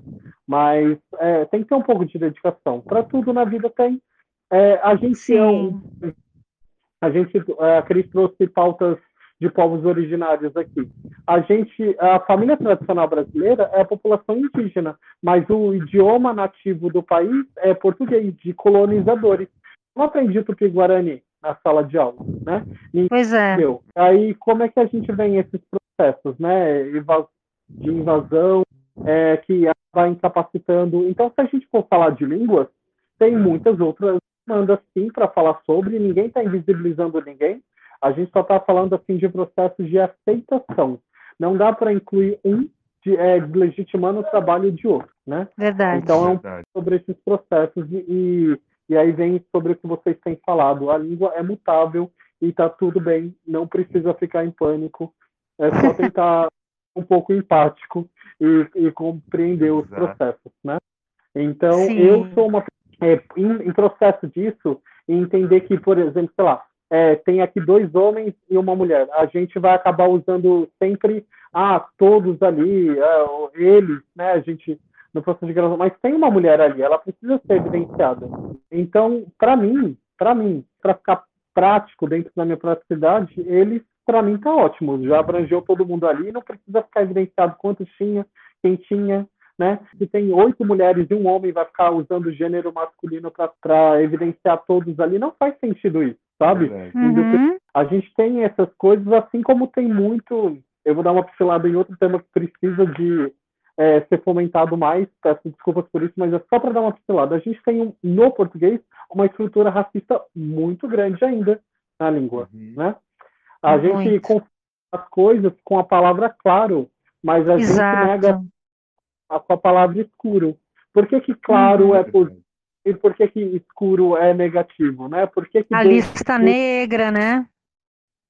mas é, tem que ter um pouco de dedicação. Para tudo na vida tem. É, a gente é um, a gente, a Cris trouxe pautas de povos originários aqui. A gente, a família tradicional brasileira é a população indígena, mas o idioma nativo do país é português, de colonizadores. Não aprendi tupi-guarani na sala de aula, né? Ninguém Pois é. Aí, como é que a gente vê esses processos, né? De invasão, é, que vai incapacitando. Então, se a gente for falar de línguas, tem muitas outras demandas sim para falar sobre, ninguém está invisibilizando ninguém, a gente só está falando assim de processos de aceitação. Não dá para incluir um de, é, legitimando o trabalho de outro, né? Verdade. Então é um pouco sobre esses processos e, e, e aí vem sobre o que vocês têm falado. A língua é mutável e está tudo bem, não precisa ficar em pânico, é só tentar um pouco empático e, e compreender os Exato. processos, né? Então Sim. eu sou uma é, em, em processo disso e entender que, por exemplo, sei lá, é, tem aqui dois homens e uma mulher. A gente vai acabar usando sempre, ah, todos ali, o- eles, né? A gente no processo de gravação, mas tem uma mulher ali, ela precisa ser evidenciada. Então, para mim, para mim, para ficar prático dentro da minha praticidade, eles, para mim, tá ótimo. Já abrangeu todo mundo ali, não precisa ficar evidenciado quantos tinha, quem tinha, né? Se tem oito mulheres e um homem vai ficar usando gênero masculino para evidenciar todos ali, não faz sentido isso, sabe? Uhum. A gente tem essas coisas, assim como tem muito. Eu vou dar uma pincelada em outro tema que precisa de é, ser fomentado mais, peço desculpas por isso, mas é só para dar uma pincelada. A gente tem, um, no português, uma estrutura racista muito grande ainda na língua, né? A Muito. gente confunde as coisas com a palavra claro, mas a Exato. gente nega a, com a palavra escuro. Por que, que claro Uhum. é positivo e por que, que escuro é negativo, né? Por que, que A lista negra, né?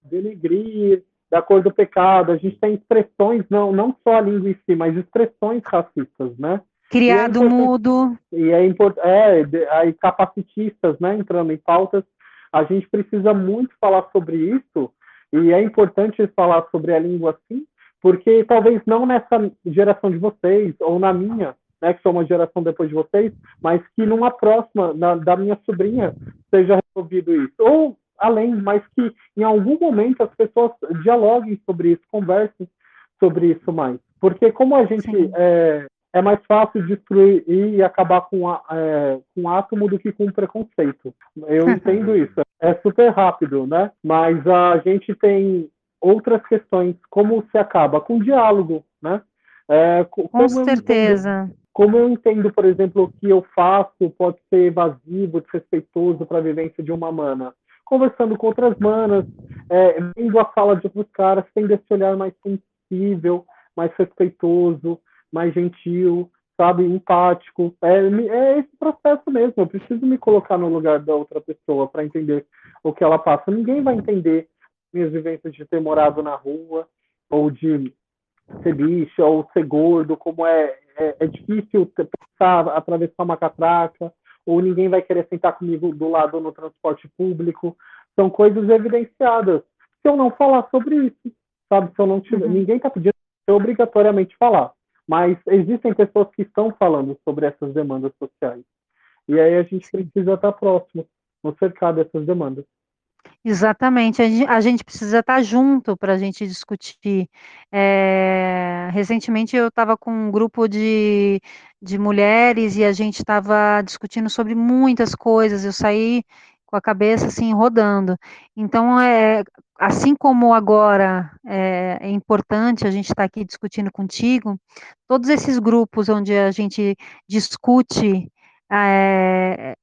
denegrir, da cor do pecado, a gente tem expressões, não, não só a língua em si, mas expressões racistas, né? Criado E é mudo. E é importante, é, aí capacitistas, né, entrando em pautas, a gente precisa muito falar sobre isso, e é importante falar sobre a língua assim, porque talvez não nessa geração de vocês, ou na minha, né, que sou uma geração depois de vocês, mas que numa próxima, na, da minha sobrinha, seja resolvido isso. Ou além, mas que em algum momento as pessoas dialoguem sobre isso, conversem sobre isso mais. Porque como a gente é, é mais fácil destruir e acabar com, a, é, com um átomo do que com preconceito. Eu entendo isso. É super rápido, né? Mas a gente tem outras questões. Como se acaba? Com diálogo, né? É, co- Com eu certeza. Como eu entendo, por exemplo, o que eu faço pode ser evasivo, desrespeitoso para a vivência de uma mana. Conversando com outras manas, é, vendo a fala de outros caras, tendo esse olhar mais sensível, mais respeitoso, mais gentil, sabe, empático. É, é esse processo mesmo. Eu preciso me colocar no lugar da outra pessoa para entender o que ela passa. Ninguém vai entender minhas vivências de ter morado na rua ou de ser bicha ou ser gordo, como é, é, é difícil pensar, atravessar uma catraca, ou ninguém vai querer sentar comigo do lado no transporte público. São coisas evidenciadas. Se eu não falar sobre isso, sabe? Se eu não tiver, ninguém está pedindo eu obrigatoriamente falar, mas existem pessoas que estão falando sobre essas demandas sociais. E aí a gente precisa estar próximo, no cercar dessas demandas. Exatamente, a gen- a gente precisa estar junto para a gente discutir. É, recentemente eu estava com um grupo de, de mulheres e a gente estava discutindo sobre muitas coisas. Eu saí com a cabeça assim rodando. Então, é, assim como agora é, é importante a gente estar aqui discutindo contigo, todos esses grupos onde a gente discute é,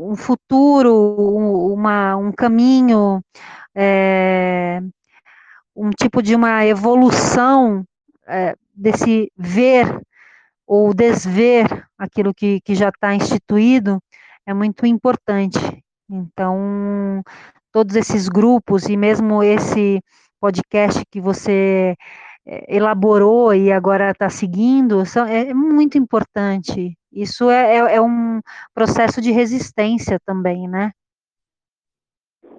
um futuro, um, uma, um caminho, é, um tipo de uma evolução é, desse ver ou desver aquilo que, que já está instituído é muito importante. Então, todos esses grupos e mesmo esse podcast que você é, elaborou e agora está seguindo, são, é, é muito importante. Isso é, é, é um processo de resistência também, né?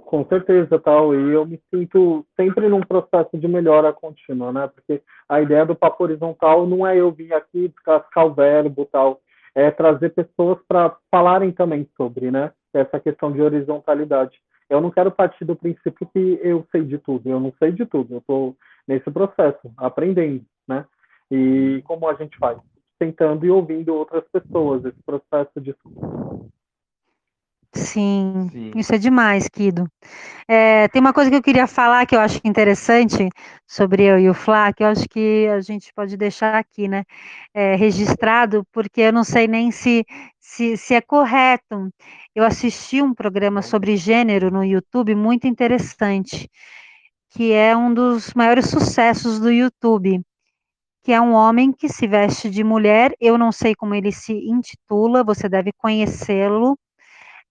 Com certeza, tal. E eu me sinto sempre num processo de melhora contínua, né? Porque a ideia do papo horizontal não é eu vir aqui descascar o verbo, tal. É trazer pessoas para falarem também sobre, né? Essa questão de horizontalidade. Eu não quero partir do princípio que eu sei de tudo. Eu não sei de tudo. Eu estou nesse processo, aprendendo, né? E como a gente faz? Tentando e ouvindo outras pessoas. Esse processo de Sim, isso é demais, Kido. É, tem uma coisa que eu queria falar que eu acho interessante sobre eu e o Flá, que eu acho que a gente pode deixar aqui, né, é, registrado, porque eu não sei nem se, se, se é correto. Eu assisti um programa sobre gênero no YouTube muito interessante, que é um dos maiores sucessos do YouTube, que é um homem que se veste de mulher. Eu não sei como ele se intitula, você deve conhecê-lo.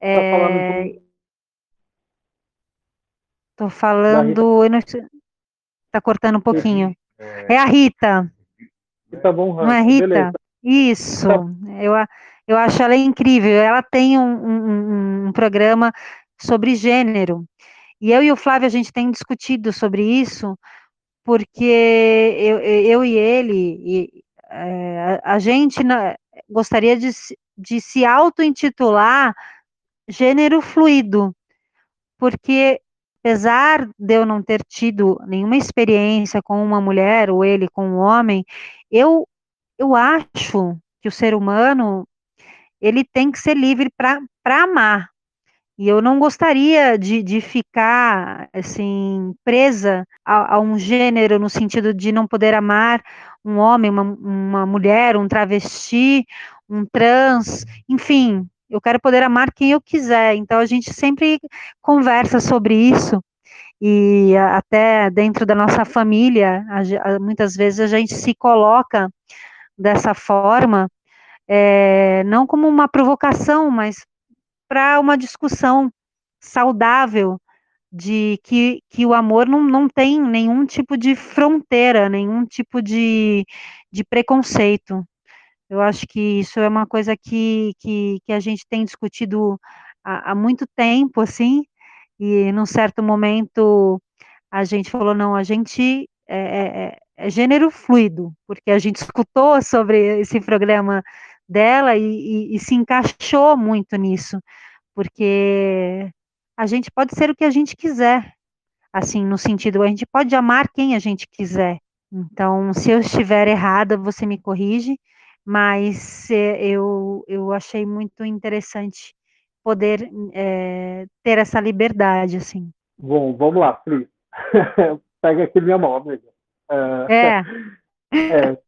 Tá falando É, Tô falando, não tá cortando um pouquinho. É a Rita, Tá bom, não é Rita? Beleza. Isso. Eu, eu acho ela incrível. Ela tem um, um- um programa sobre gênero. E eu e o Flávio, a gente tem discutido sobre isso, porque eu, eu e ele, e, é, a, gente na- gostaria de, de se auto-intitular gênero fluido, porque apesar de eu não ter tido nenhuma experiência com uma mulher ou ele com um homem, eu eu acho que o ser humano ele tem que ser livre para amar. E eu não gostaria de, de ficar assim presa a, a um gênero no sentido de não poder amar um homem, uma, uma mulher, um travesti, um trans, enfim, eu quero poder amar quem eu quiser. Então a gente sempre conversa sobre isso. e até dentro da nossa família, muitas vezes a gente se coloca dessa forma, é, não como uma provocação, mas para uma discussão saudável de que, que o amor não, não tem nenhum tipo de fronteira, nenhum tipo de, de preconceito. Eu acho que isso é uma coisa que, que, que a gente tem discutido há, há muito tempo, assim, e num certo momento a gente falou, não, a gente é, é, é, é gênero fluido, porque a gente escutou sobre esse programa dela e, e, e se encaixou muito nisso, porque a gente pode ser o que a gente quiser, assim, no sentido, a gente pode amar quem a gente quiser. Então, se eu estiver errada, você me corrige, mas é, eu, eu achei muito interessante poder é, ter essa liberdade, assim. Bom, vamos lá, Fri. Pega aqui minha mão, amiga. Uh, é. é.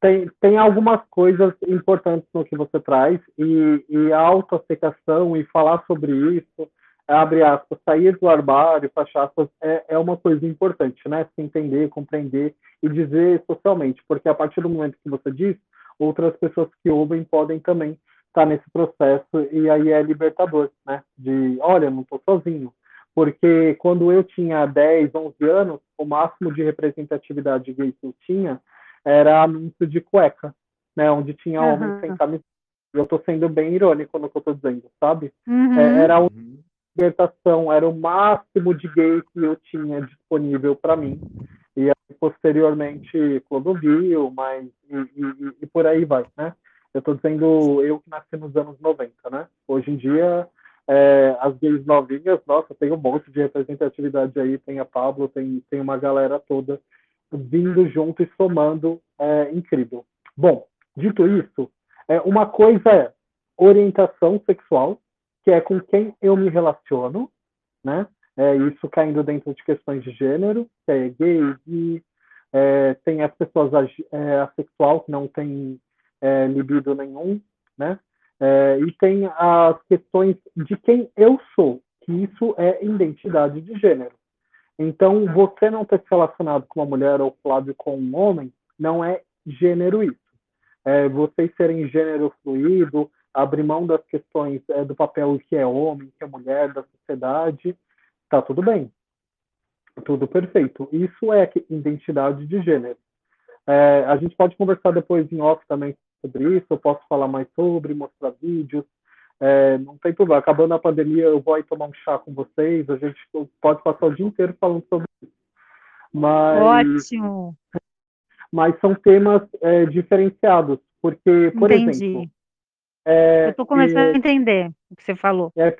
Tem, tem algumas coisas importantes no que você traz, e, e a autoaceitação e falar sobre isso, abre aspas, sair do armário, fecha aspas, é, é uma coisa importante, né? Se entender, compreender e dizer socialmente, porque a partir do momento que você diz, outras pessoas que ouvem podem também está nesse processo e aí é libertador, né? De, olha, não estou sozinho. Porque quando eu tinha 10, 11 anos, o máximo de representatividade gay que eu tinha era anúncio de cueca, né? Onde tinha uhum. homem sem camisa. Eu estou sendo bem irônico no que eu estou dizendo, sabe? Uhum. É, era uma libertação, era o máximo de gay que eu tinha disponível para mim. E aí, posteriormente, Clodovil, mas e, e, e por aí vai, né? Eu estou dizendo eu que nasci nos anos 90, né? Hoje em dia, é, as gays novinhas, nossa, tem um monte de representatividade aí, tem a Pablo, tem, tem uma galera toda vindo junto e somando, é incrível. Bom, dito isso, é, uma coisa é orientação sexual, que é com quem eu me relaciono, né? É, isso caindo dentro de questões de gênero, que é gay, e é, tem as pessoas é, assexual que não tem é, libido nenhum, né? É, e tem as questões de quem eu sou, que isso é identidade de gênero. Então, você não ter se relacionado com uma mulher ou Flávio com um homem, não é gênero isso. É, vocês serem gênero fluido, abrir mão das questões é, do papel que é homem, que é mulher, da sociedade, tá tudo bem. Tudo perfeito. Isso é identidade de gênero. É, a gente pode conversar depois em off também sobre isso, eu posso falar mais sobre, mostrar vídeos. É, não tem problema. Acabando a pandemia, eu vou aí tomar um chá com vocês. A gente pode passar o dia inteiro falando sobre isso. Mas, Ótimo! Mas são temas é, diferenciados, porque, por Entendi. exemplo. É, eu estou começando a entender o que você falou. É,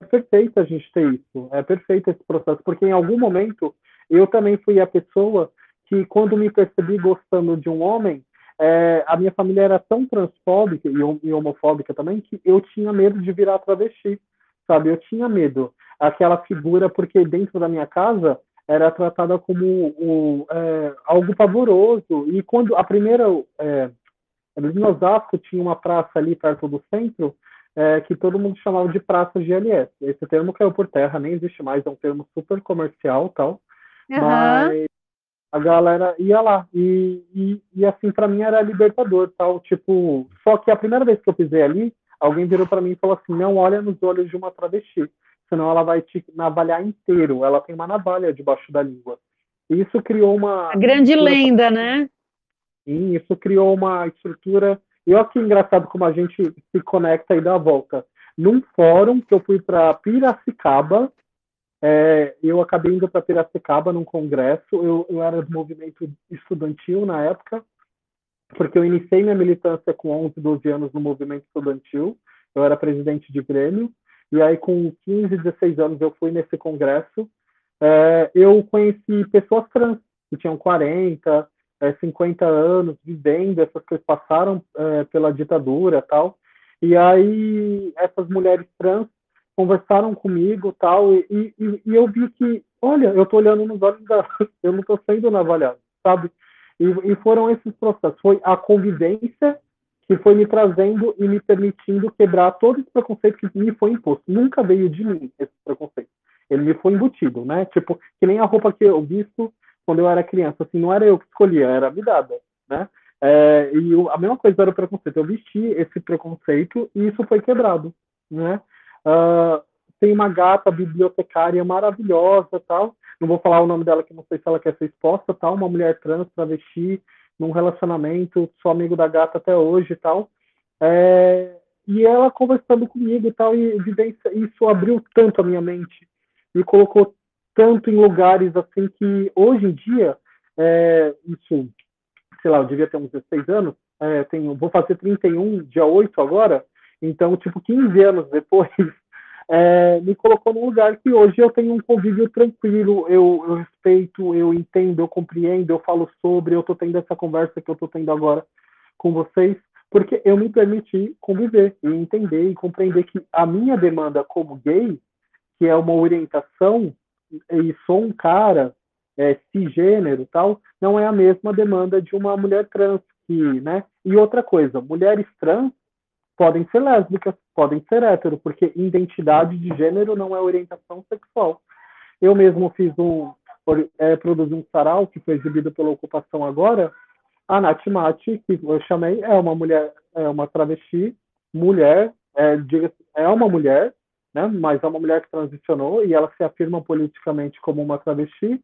é perfeito a gente ter isso. É perfeito esse processo, porque em algum momento eu também fui a pessoa que, quando me percebi gostando de um homem, é, a minha família era tão transfóbica e, homofóbica também que eu tinha medo de virar travesti, sabe? Eu tinha medo. Aquela figura, porque dentro da minha casa era tratada como o, é, algo pavoroso. E quando a primeira. É, em Osasco tinha uma praça ali perto do centro é, que todo mundo chamava de praça GLS. Esse termo caiu por terra, nem existe mais, é um termo super comercial tal. Uhum. Mas a galera ia lá. E, e, e assim, para mim era libertador, tal. Tipo, só que a primeira vez que eu pisei ali, alguém virou para mim e falou assim: não olha nos olhos de uma travesti, senão ela vai te navalhar inteiro. Ela tem uma navalha debaixo da língua. E isso criou uma. A grande lenda, né? Sim, isso criou uma estrutura. E olha que engraçado como a gente se conecta e dá a volta. Num fórum que eu fui para Piracicaba, é, eu acabei indo para Piracicaba num congresso. Eu, eu, era do movimento estudantil na época, porque eu iniciei minha militância com 11, 12 anos no movimento estudantil. Eu era presidente de Grêmio. E aí, com 15, 16 anos, eu fui nesse congresso. É, eu conheci pessoas trans que tinham 40, é, 50 anos, vivendo essas coisas, passaram é, pela ditadura tal. E aí, essas mulheres trans conversaram comigo tal, e, e, e eu vi que, olha, eu estou olhando nos olhos da. Eu não estou sendo navalhado, sabe? E, e foram esses processos. Foi a convivência que foi me trazendo e me permitindo quebrar todo esse preconceito que me foi imposto. Nunca veio de mim esse preconceito. Ele me foi embutido, né? Tipo, que nem a roupa que eu visto quando eu era criança, assim, não era eu que escolhia, era me dada, né? É, e a mesma coisa era o preconceito. Eu vesti esse preconceito e isso foi quebrado, né? Uh, tem uma gata bibliotecária maravilhosa, tal. Não vou falar o nome dela, que não sei se ela quer ser exposta, tal. Uma mulher trans travesti num relacionamento, sou amigo da gata até hoje, tal. É, e ela conversando comigo tal, e isso abriu tanto a minha mente, me colocou tanto em lugares assim que hoje em dia, é, isso, sei lá, eu devia ter uns 16 anos, é, tenho, vou fazer 31, dia 8 agora, então, tipo, 15 anos depois, é, me colocou num lugar que hoje eu tenho um convívio tranquilo, eu, eu respeito, eu entendo, eu compreendo, eu falo sobre, eu estou tendo essa conversa que eu estou tendo agora com vocês, porque eu me permiti conviver e entender e compreender que a minha demanda como gay, que é uma orientação, e sou um cara é, cisgênero tal, não é a mesma demanda de uma mulher trans, que, né? E outra coisa, mulheres trans podem ser lésbicas, podem ser hétero, porque identidade de gênero não é orientação sexual. Eu mesmo fiz um, é, produzi um sarau que foi exibido pela Ocupação agora. A Nath Mati, que eu chamei, é uma mulher, é uma travesti, mulher, é, é uma mulher, né? Mas é uma mulher que transicionou e ela se afirma politicamente como uma travesti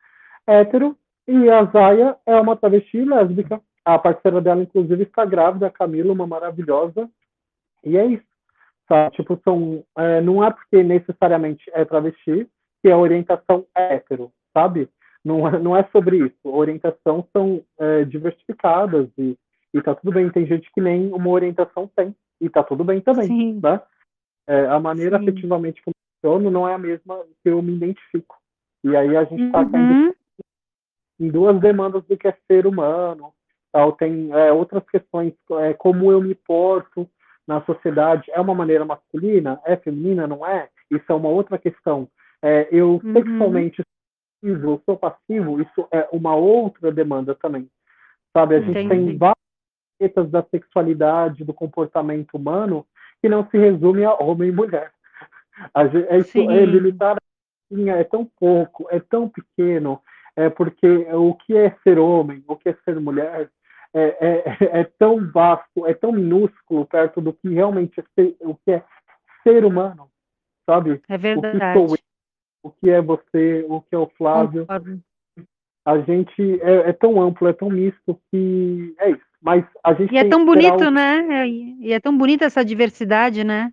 hétero. E a Zaya é uma travesti lésbica. A parceira dela, inclusive, está grávida, a Camila, uma maravilhosa. E é isso. Sabe? Tipo, são, é, não é porque necessariamente é travesti que a orientação é hétero, sabe? Não, é, não é sobre isso. Orientação são é, diversificadas e, e tá tudo bem. Tem gente que nem uma orientação tem e tá tudo bem também, Sim. né? É, a maneira Sim. efetivamente que funciona não é a mesma que eu me identifico. E aí a gente está uhum. em duas demandas do que é ser humano, tal. Tem é, outras questões, é, como eu me porto na sociedade, é uma maneira masculina, é feminina, não é? Isso é uma outra questão. É, eu uhum. sexualmente eu sou passivo, isso é uma outra demanda também. Sabe, a Entendi. gente tem várias etapas da sexualidade, do comportamento humano, que não se resume a homem e mulher. A, é, isso, é militar é tão pouco, é tão pequeno, é porque o que é ser homem, o que é ser mulher, é, é, é tão vasto, é tão minúsculo perto do que realmente é ser, o que é ser humano, sabe? É verdade. O que, sou eu, o que é você, o que é o Flávio. Concordo. A gente é, é, tão amplo, é tão misto que é isso. Mas a gente e é tão bonito, um... né? E é tão bonita essa diversidade, né?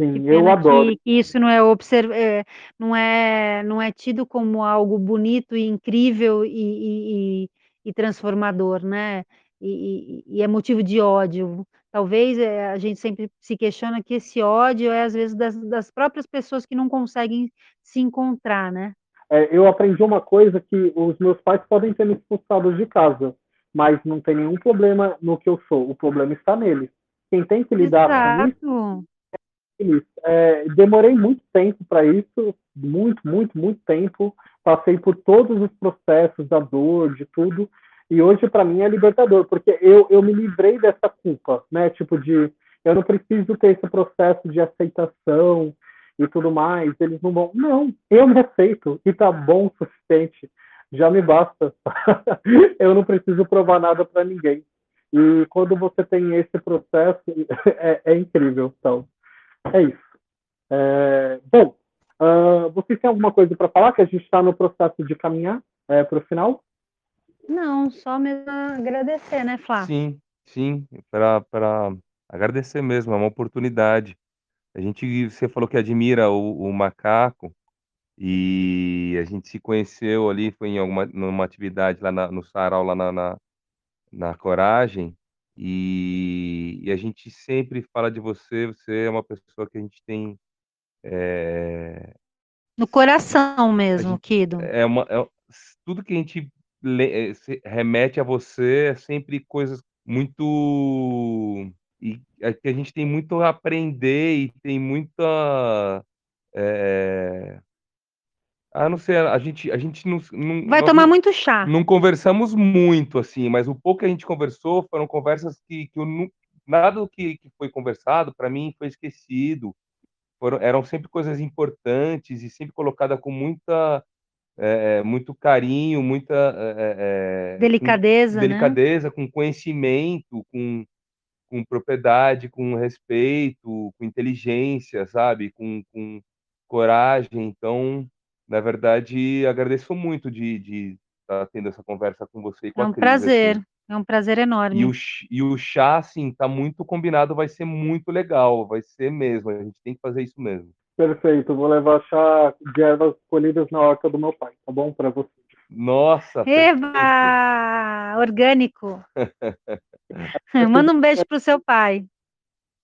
Sim, eu adoro. Que, que isso não é, observ... É, não, é, não é tido como algo bonito e incrível e, e, e transformador, né? E, e, é motivo de ódio. Talvez é, a gente sempre se questiona que esse ódio é, às vezes, das, das próprias pessoas que não conseguem se encontrar, né? É, eu aprendi uma coisa que os meus pais podem ter me expulsado de casa, mas não tem nenhum problema no que eu sou. O problema está neles. Quem tem que lidar Exato. com isso é eles. É, demorei muito tempo para isso, muito, muito, muito tempo. Passei por todos os processos da dor, de tudo. E hoje, para mim, é libertador, porque eu, eu me livrei dessa culpa, né? Tipo, de eu não preciso ter esse processo de aceitação e tudo mais. Eles não vão. Não, eu me aceito e tá bom o suficiente já me basta. eu não preciso provar nada para ninguém. E quando você tem esse processo, é, é incrível. Então, é isso. É, bom, uh, vocês têm alguma coisa para falar? Que a gente está no processo de caminhar é, para o final? Não, só mesmo agradecer, né, Flá? Sim, sim, para agradecer mesmo, é uma oportunidade. A gente, você falou que admira o, o macaco, e a gente se conheceu ali, foi em alguma numa atividade lá na, no sarau, lá na, na, na Coragem, e, e, a gente sempre fala de você, você é uma pessoa que a gente tem. É... No coração mesmo, gente, Kido. É uma, é, tudo que a gente le, é, remete a você é sempre coisas muito. E é que a gente tem muito a aprender e tem muita. É, ah, não sei, a gente, a gente não, não Vai tomar não, muito chá. Não conversamos muito, assim, mas o pouco que a gente conversou foram conversas que, que eu não, nada do que, que foi conversado, para mim, foi esquecido. Foram, eram sempre coisas importantes e sempre colocada com muita é, muito carinho, muita é, delicadeza, com, delicadeza, né? com conhecimento, com, com propriedade, com respeito, com inteligência, sabe, com, com coragem. Então, na verdade, agradeço muito de, de estar tendo essa conversa com você e com é um a Cris, prazer, assim. É um prazer enorme. E o, e o chá, assim, tá muito combinado, vai ser muito legal, vai ser mesmo, a gente tem que fazer isso mesmo. Perfeito, vou levar chá de ervas colhidas na horta do meu pai, tá bom? Para você. Nossa! Eba! Orgânico! Manda um beijo pro seu pai.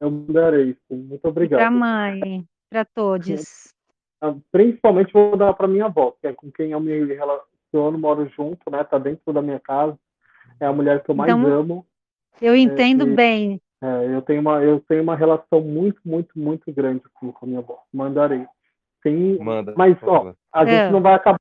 Eu mandarei, sim. Muito obrigado. Para a mãe, para todos. Ah, principalmente vou dar para minha avó, que é com quem eu me relaciono, moro junto, né? Tá dentro da minha casa. É a mulher que eu mais então, amo. Eu entendo é, bem. É, eu tenho uma eu tenho uma relação muito muito muito grande assim, com a minha avó. Mandarei. Sim, Manda, mas ó, a é. gente não vai acabar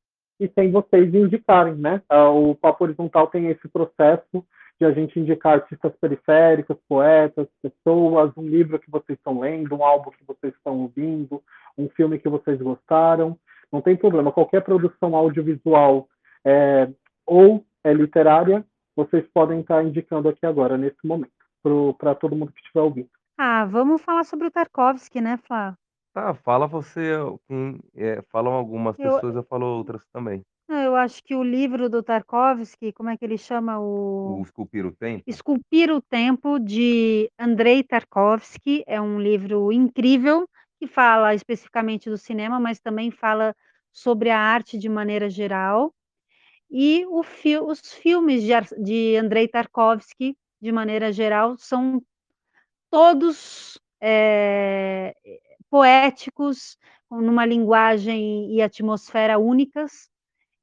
sem vocês indicarem, né? Ah, o Papo Horizontal tem esse processo de a gente indicar artistas periféricos, poetas, pessoas, um livro que vocês estão lendo, um álbum que vocês estão ouvindo, um filme que vocês gostaram. Não tem problema, qualquer produção audiovisual é, ou é literária, vocês podem estar indicando aqui agora, nesse momento, para todo mundo que estiver ouvindo. Ah, vamos falar sobre o Tarkovsky, né, Flá? Tá, fala você, quem, é, falam algumas Eu- pessoas, eu falo outras também. Não, Eu acho que o livro do Tarkovsky, como é que ele chama o O Esculpir o Tempo. Esculpir o Tempo, de Andrei Tarkovsky, é um livro incrível, que fala especificamente do cinema, mas também fala sobre a arte de maneira geral. E fi os filmes de de Andrei Tarkovsky, de maneira geral, são todos, eh, poéticos, numa linguagem e atmosfera únicas.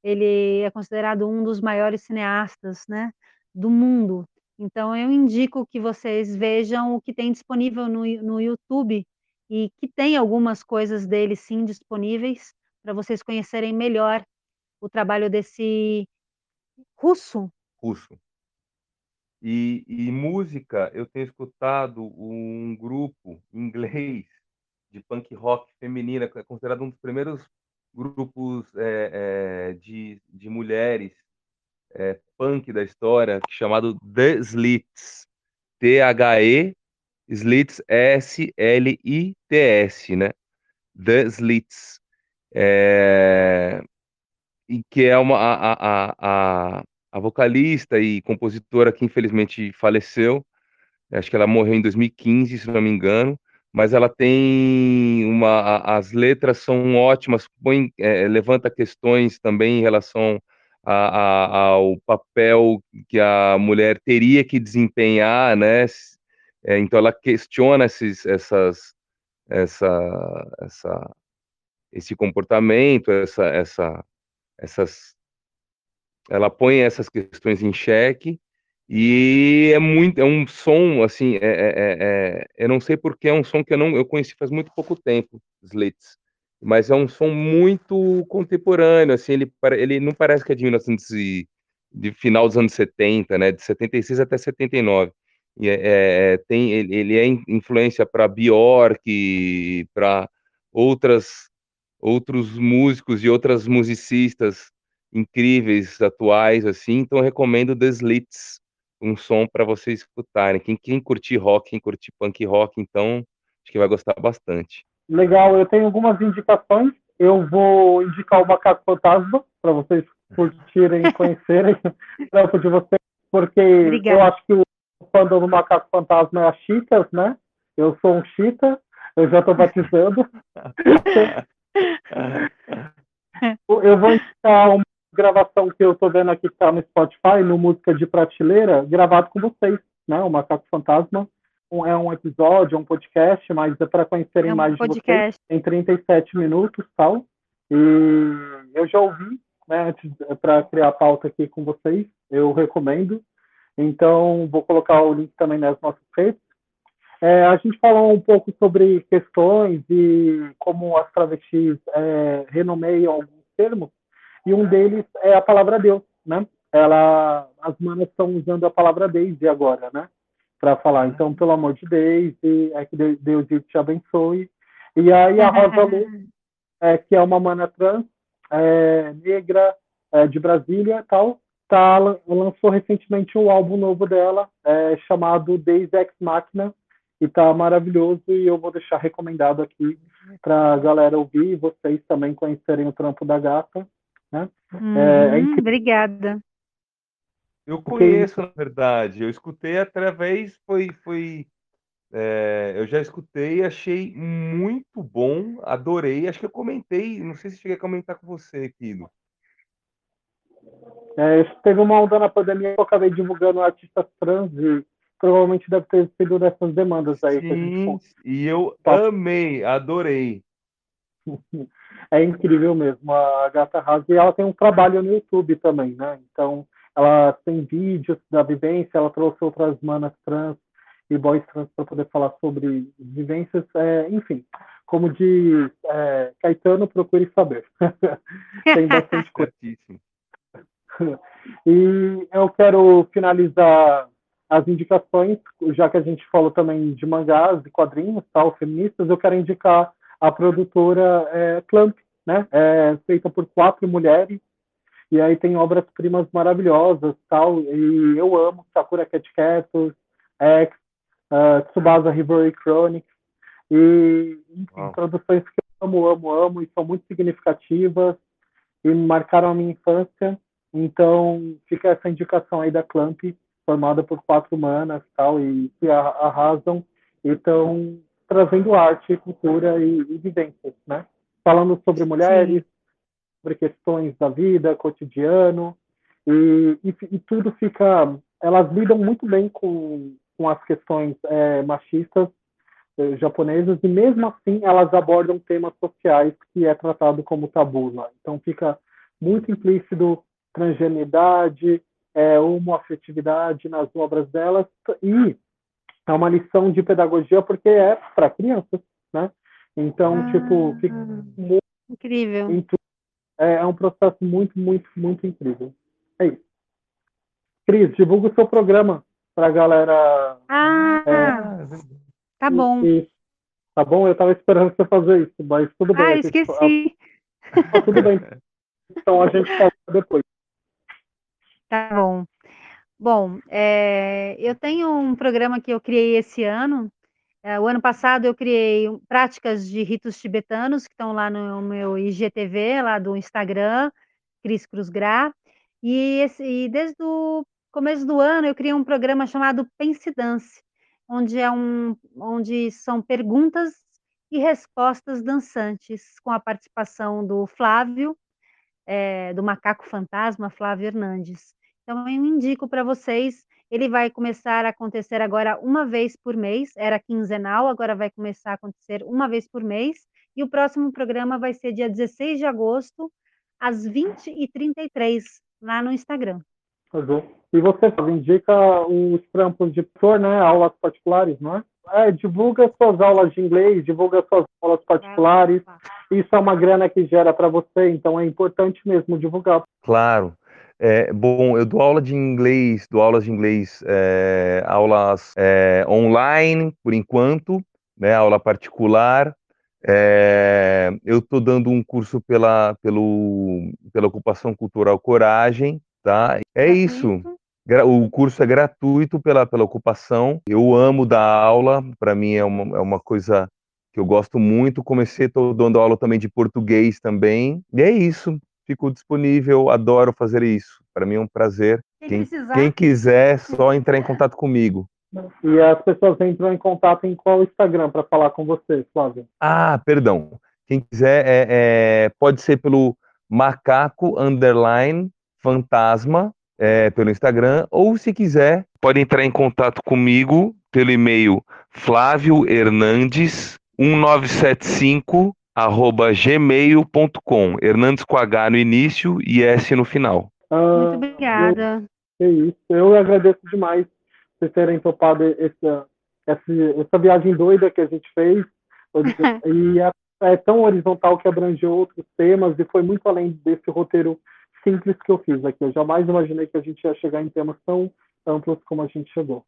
Ele é considerado um dos maiores cineastas, né, do mundo. Então eu indico que vocês vejam o que tem disponível no no YouTube, e que tem algumas coisas dele sim disponíveis, para vocês conhecerem melhor o trabalho desse russo. Russo. E e música, eu tenho escutado um grupo inglês de punk rock feminina, que é considerado um dos primeiros grupos, eh eh, de de mulheres, eh, punk da história, chamado The Slits, T-H-E, Slits, S-L-I-T-S, né, The Slits. Eh, e que é uma a a a a vocalista e compositora que infelizmente faleceu, acho que ela morreu em 2015, se não me engano, mas ela tem uma as letras são ótimas, põe eh, levanta questões também em relação a a ao papel que a mulher teria que desempenhar, né, eh, então ela questiona esses essas essa essa esse comportamento, essa essa essas ela põe essas questões em xeque, e é muito é um som, assim, eh eh eh eh, eu não sei porque é um som que eu não eu conheci faz muito pouco tempo, Slits, mas é um som muito contemporâneo, assim, ele ele não parece que é de 1900 e de final dos anos 70, né, de 76 até 79. E, eh eh, tem ele ele é influência para Bjork, para outras outros músicos e outras musicistas incríveis, atuais, assim, então eu recomendo The Slits, um som para vocês escutarem. Quem quem curtir rock, quem curtir punk rock, então, acho que vai gostar bastante. Legal, eu tenho algumas indicações. Eu vou indicar o Macaco Fantasma, para vocês curtirem e conhecerem o trampo de vocês, porque Obrigada. eu acho que o fandom do Macaco Fantasma é a Cheetas, né? Eu sou um Cheetah, eu já estou batizando. eu vou indicar uma gravação que eu estou vendo aqui que está no Spotify, no Música de Prateleira, gravado com vocês, né? O Macaco Fantasma. Um- é um episódio, é um podcast, mas é para conhecerem É um mais de vocês. podcast. Tem 37 minutos, tal. E eu já ouvi, né, antes para criar a pauta aqui com vocês. Eu recomendo. Então, vou colocar o link também nas nossas redes. É, a gente falou um pouco sobre questões e como as travestis é, renomeiam alguns termos, e um deles é a palavra Deus, né? Ela, as manas estão usando a palavra Deise agora, né? Para falar, então, pelo amor de Deus, é que Deus te abençoe. E aí a Rosa Lu, é, que é uma mana trans, é, negra, é, de Brasília tal, tá, lançou recentemente um álbum novo dela, é, chamado Days Ex Machina, e tá maravilhoso, e eu vou deixar recomendado aqui pra galera ouvir, e vocês também conhecerem o trampo da gata, né? Hum, é, é obrigada. Eu conheço, na verdade. Eu escutei através, foi, foi é, eu já escutei, achei muito bom, adorei. Acho que eu comentei, não sei se cheguei a comentar com você, Kilo. É, teve uma onda na pandemia que eu acabei divulgando artistas trans e provavelmente deve ter sido dessas demandas aí. Sim, e eu amei, adorei. É incrível mesmo. A Gata House, e ela tem um trabalho no YouTube também, né? Então, ela tem vídeos da vivência, ela trouxe outras manas trans e boys trans para poder falar sobre vivências, é, enfim, como diz é, Caetano, procure saber. tem bastante coisa. e eu quero finalizar as indicações, já que a gente falou também de mangás e quadrinhos, tal, feministas, eu quero indicar a produtora é, Clamp, né? É feita por quatro mulheres e aí tem obras-primas maravilhosas, tal, e eu amo Sakura Cat Captors, X, uh, Tsubasa River Chronicles, e enfim, produções que eu amo, amo, amo, e são muito significativas, e marcaram a minha infância, então fica essa indicação aí da Clamp, formada por quatro humanas, tal, e que arrasam, e estão trazendo arte, cultura e, e vivências, né? Falando sobre mulheres, Sim sobre questões da vida, cotidiano, e, e, e, tudo fica. Elas lidam muito bem com, com as questões é, machistas é, japonesas, e mesmo assim elas abordam temas sociais que é tratado como tabu lá. Então fica muito implícito transgeneridade, é, homoafetividade nas obras delas, e é uma lição de pedagogia porque é para crianças, né? Então, ah, tipo, fica muito incrível é, é um processo muito, muito, muito incrível. É isso. Cris, divulga o seu programa para a galera. Ah, é, tá bom. Isso. Tá bom? Eu estava esperando você fazer isso, mas tudo bem. Ah, esqueci. Ah, tudo bem. Então a gente fala depois. Tá bom. Bom, é, eu tenho um programa que eu criei esse ano, é, o ano passado eu criei práticas de ritos tibetanos, que estão lá no meu IGTV, lá do Instagram, Cris Cruz Gra. E, esse, e desde o começo do ano eu criei um programa chamado Pense Dance, onde, é um, onde são perguntas e respostas dançantes, com a participação do Flávio, é, do Macaco Fantasma, Flávio Hernandes. Então, eu indico para vocês ele vai começar a acontecer agora uma vez por mês, era quinzenal, agora vai começar a acontecer uma vez por mês. E o próximo programa vai ser dia 16 de agosto, às 20h33, lá no Instagram. E você indica os trampos de professor, né? Aulas particulares, não é? É, divulga suas aulas de inglês, divulga suas aulas particulares. Isso é uma grana que gera para você, então é importante mesmo divulgar. Claro. É, bom, eu dou aula de inglês, dou aulas de inglês, é, aulas é, online, por enquanto, né, aula particular. É, eu estou dando um curso pela, pelo, pela ocupação cultural Coragem, tá? É isso. O curso é gratuito pela, pela ocupação. Eu amo dar aula, para mim é uma, é uma coisa que eu gosto muito. Comecei, estou dando aula também de português também. E é isso fico disponível, adoro fazer isso. Para mim é um prazer. Quem, quem, quem quiser, só entrar em contato comigo. E as pessoas entram em contato em qual Instagram para falar com você, Flávio? Ah, perdão. Quem quiser, é, é, pode ser pelo macaco underline fantasma é, pelo Instagram, ou se quiser, pode entrar em contato comigo pelo e-mail Flávio Hernandes 1975 arroba gmail.com. Hernandes com H no início e S no final. Ah, Muito obrigada. Eu, é isso. Eu agradeço demais vocês terem topado essa, essa, essa viagem doida que a gente fez. e é, é, tão horizontal que abrange outros temas e foi muito além desse roteiro simples que eu fiz aqui. Eu jamais imaginei que a gente ia chegar em temas tão amplos como a gente chegou.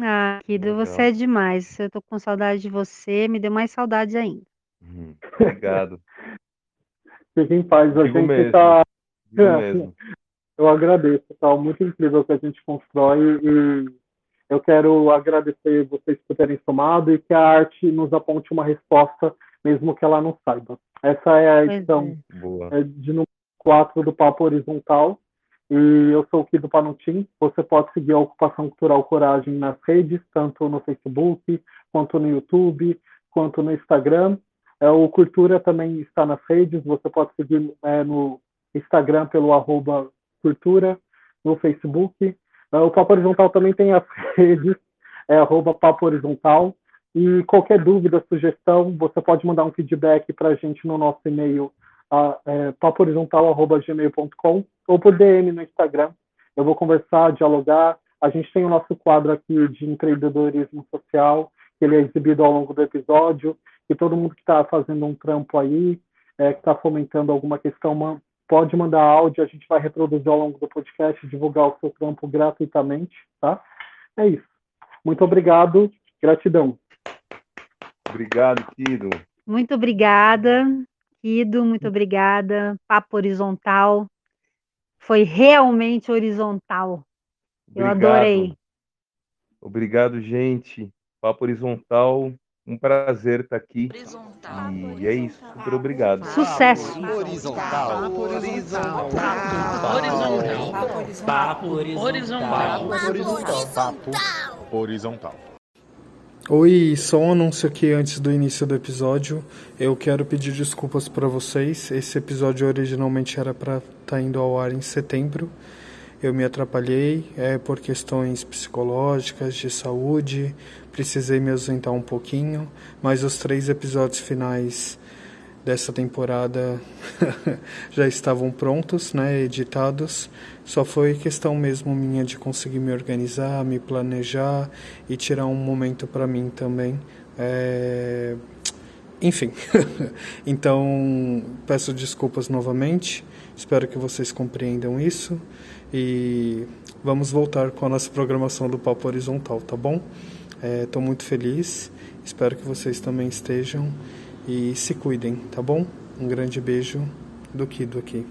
Ah, Kido, você é demais. Eu tô com saudade de você, me deu mais saudade ainda. Uhum. Obrigado. Fique em paz, a Digo gente mesmo. está. Digo mesmo. Eu agradeço, tá muito incrível o que a gente constrói e eu quero agradecer vocês por terem somado e que a arte nos aponte uma resposta, mesmo que ela não saiba. Essa é a edição Boa. é, de número 4 do Papo Horizontal. E eu sou o Kido Panutim. Você pode seguir a Ocupação Cultural Coragem nas redes, tanto no Facebook, quanto no YouTube, quanto no Instagram. É, o Cultura também está nas redes. Você pode seguir é, no Instagram pelo arroba Cultura, no Facebook. É, o Papo Horizontal também tem as redes, é arroba Papo Horizontal. E qualquer dúvida, sugestão, você pode mandar um feedback para a gente no nosso e-mail é, papohorizontal.gmail.com ou por DM no Instagram. Eu vou conversar, dialogar. A gente tem o nosso quadro aqui de empreendedorismo social, que ele é exibido ao longo do episódio, e todo mundo que está fazendo um trampo aí, é, que está fomentando alguma questão, man- pode mandar áudio, a gente vai reproduzir ao longo do podcast, divulgar o seu trampo gratuitamente, tá? É isso. Muito obrigado, gratidão. Obrigado, Kido. Muito obrigada, Kido, muito obrigada. Papo horizontal. Foi realmente horizontal. Eu Obrigado. adorei. Obrigado, gente. Papo Horizontal, um prazer estar aqui. E é isso, super obrigado. Sucesso. Horizontal. Horizontal. Papo horizontal. Horizontal. Oi, só um anúncio aqui antes do início do episódio. Eu quero pedir desculpas para vocês. Esse episódio originalmente era para estar indo ao ar em setembro. Eu me atrapalhei é, por questões psicológicas, de saúde. Precisei me ausentar um pouquinho, mas os três episódios finais dessa temporada já estavam prontos, né, editados. Só foi questão mesmo minha de conseguir me organizar, me planejar e tirar um momento para mim também. É... Enfim, então peço desculpas novamente. Espero que vocês compreendam isso e vamos voltar com a nossa programação do Papo Horizontal, tá bom? Estou muito feliz, espero que vocês também estejam e se cuidem, tá bom? Um grande beijo do Kido aqui.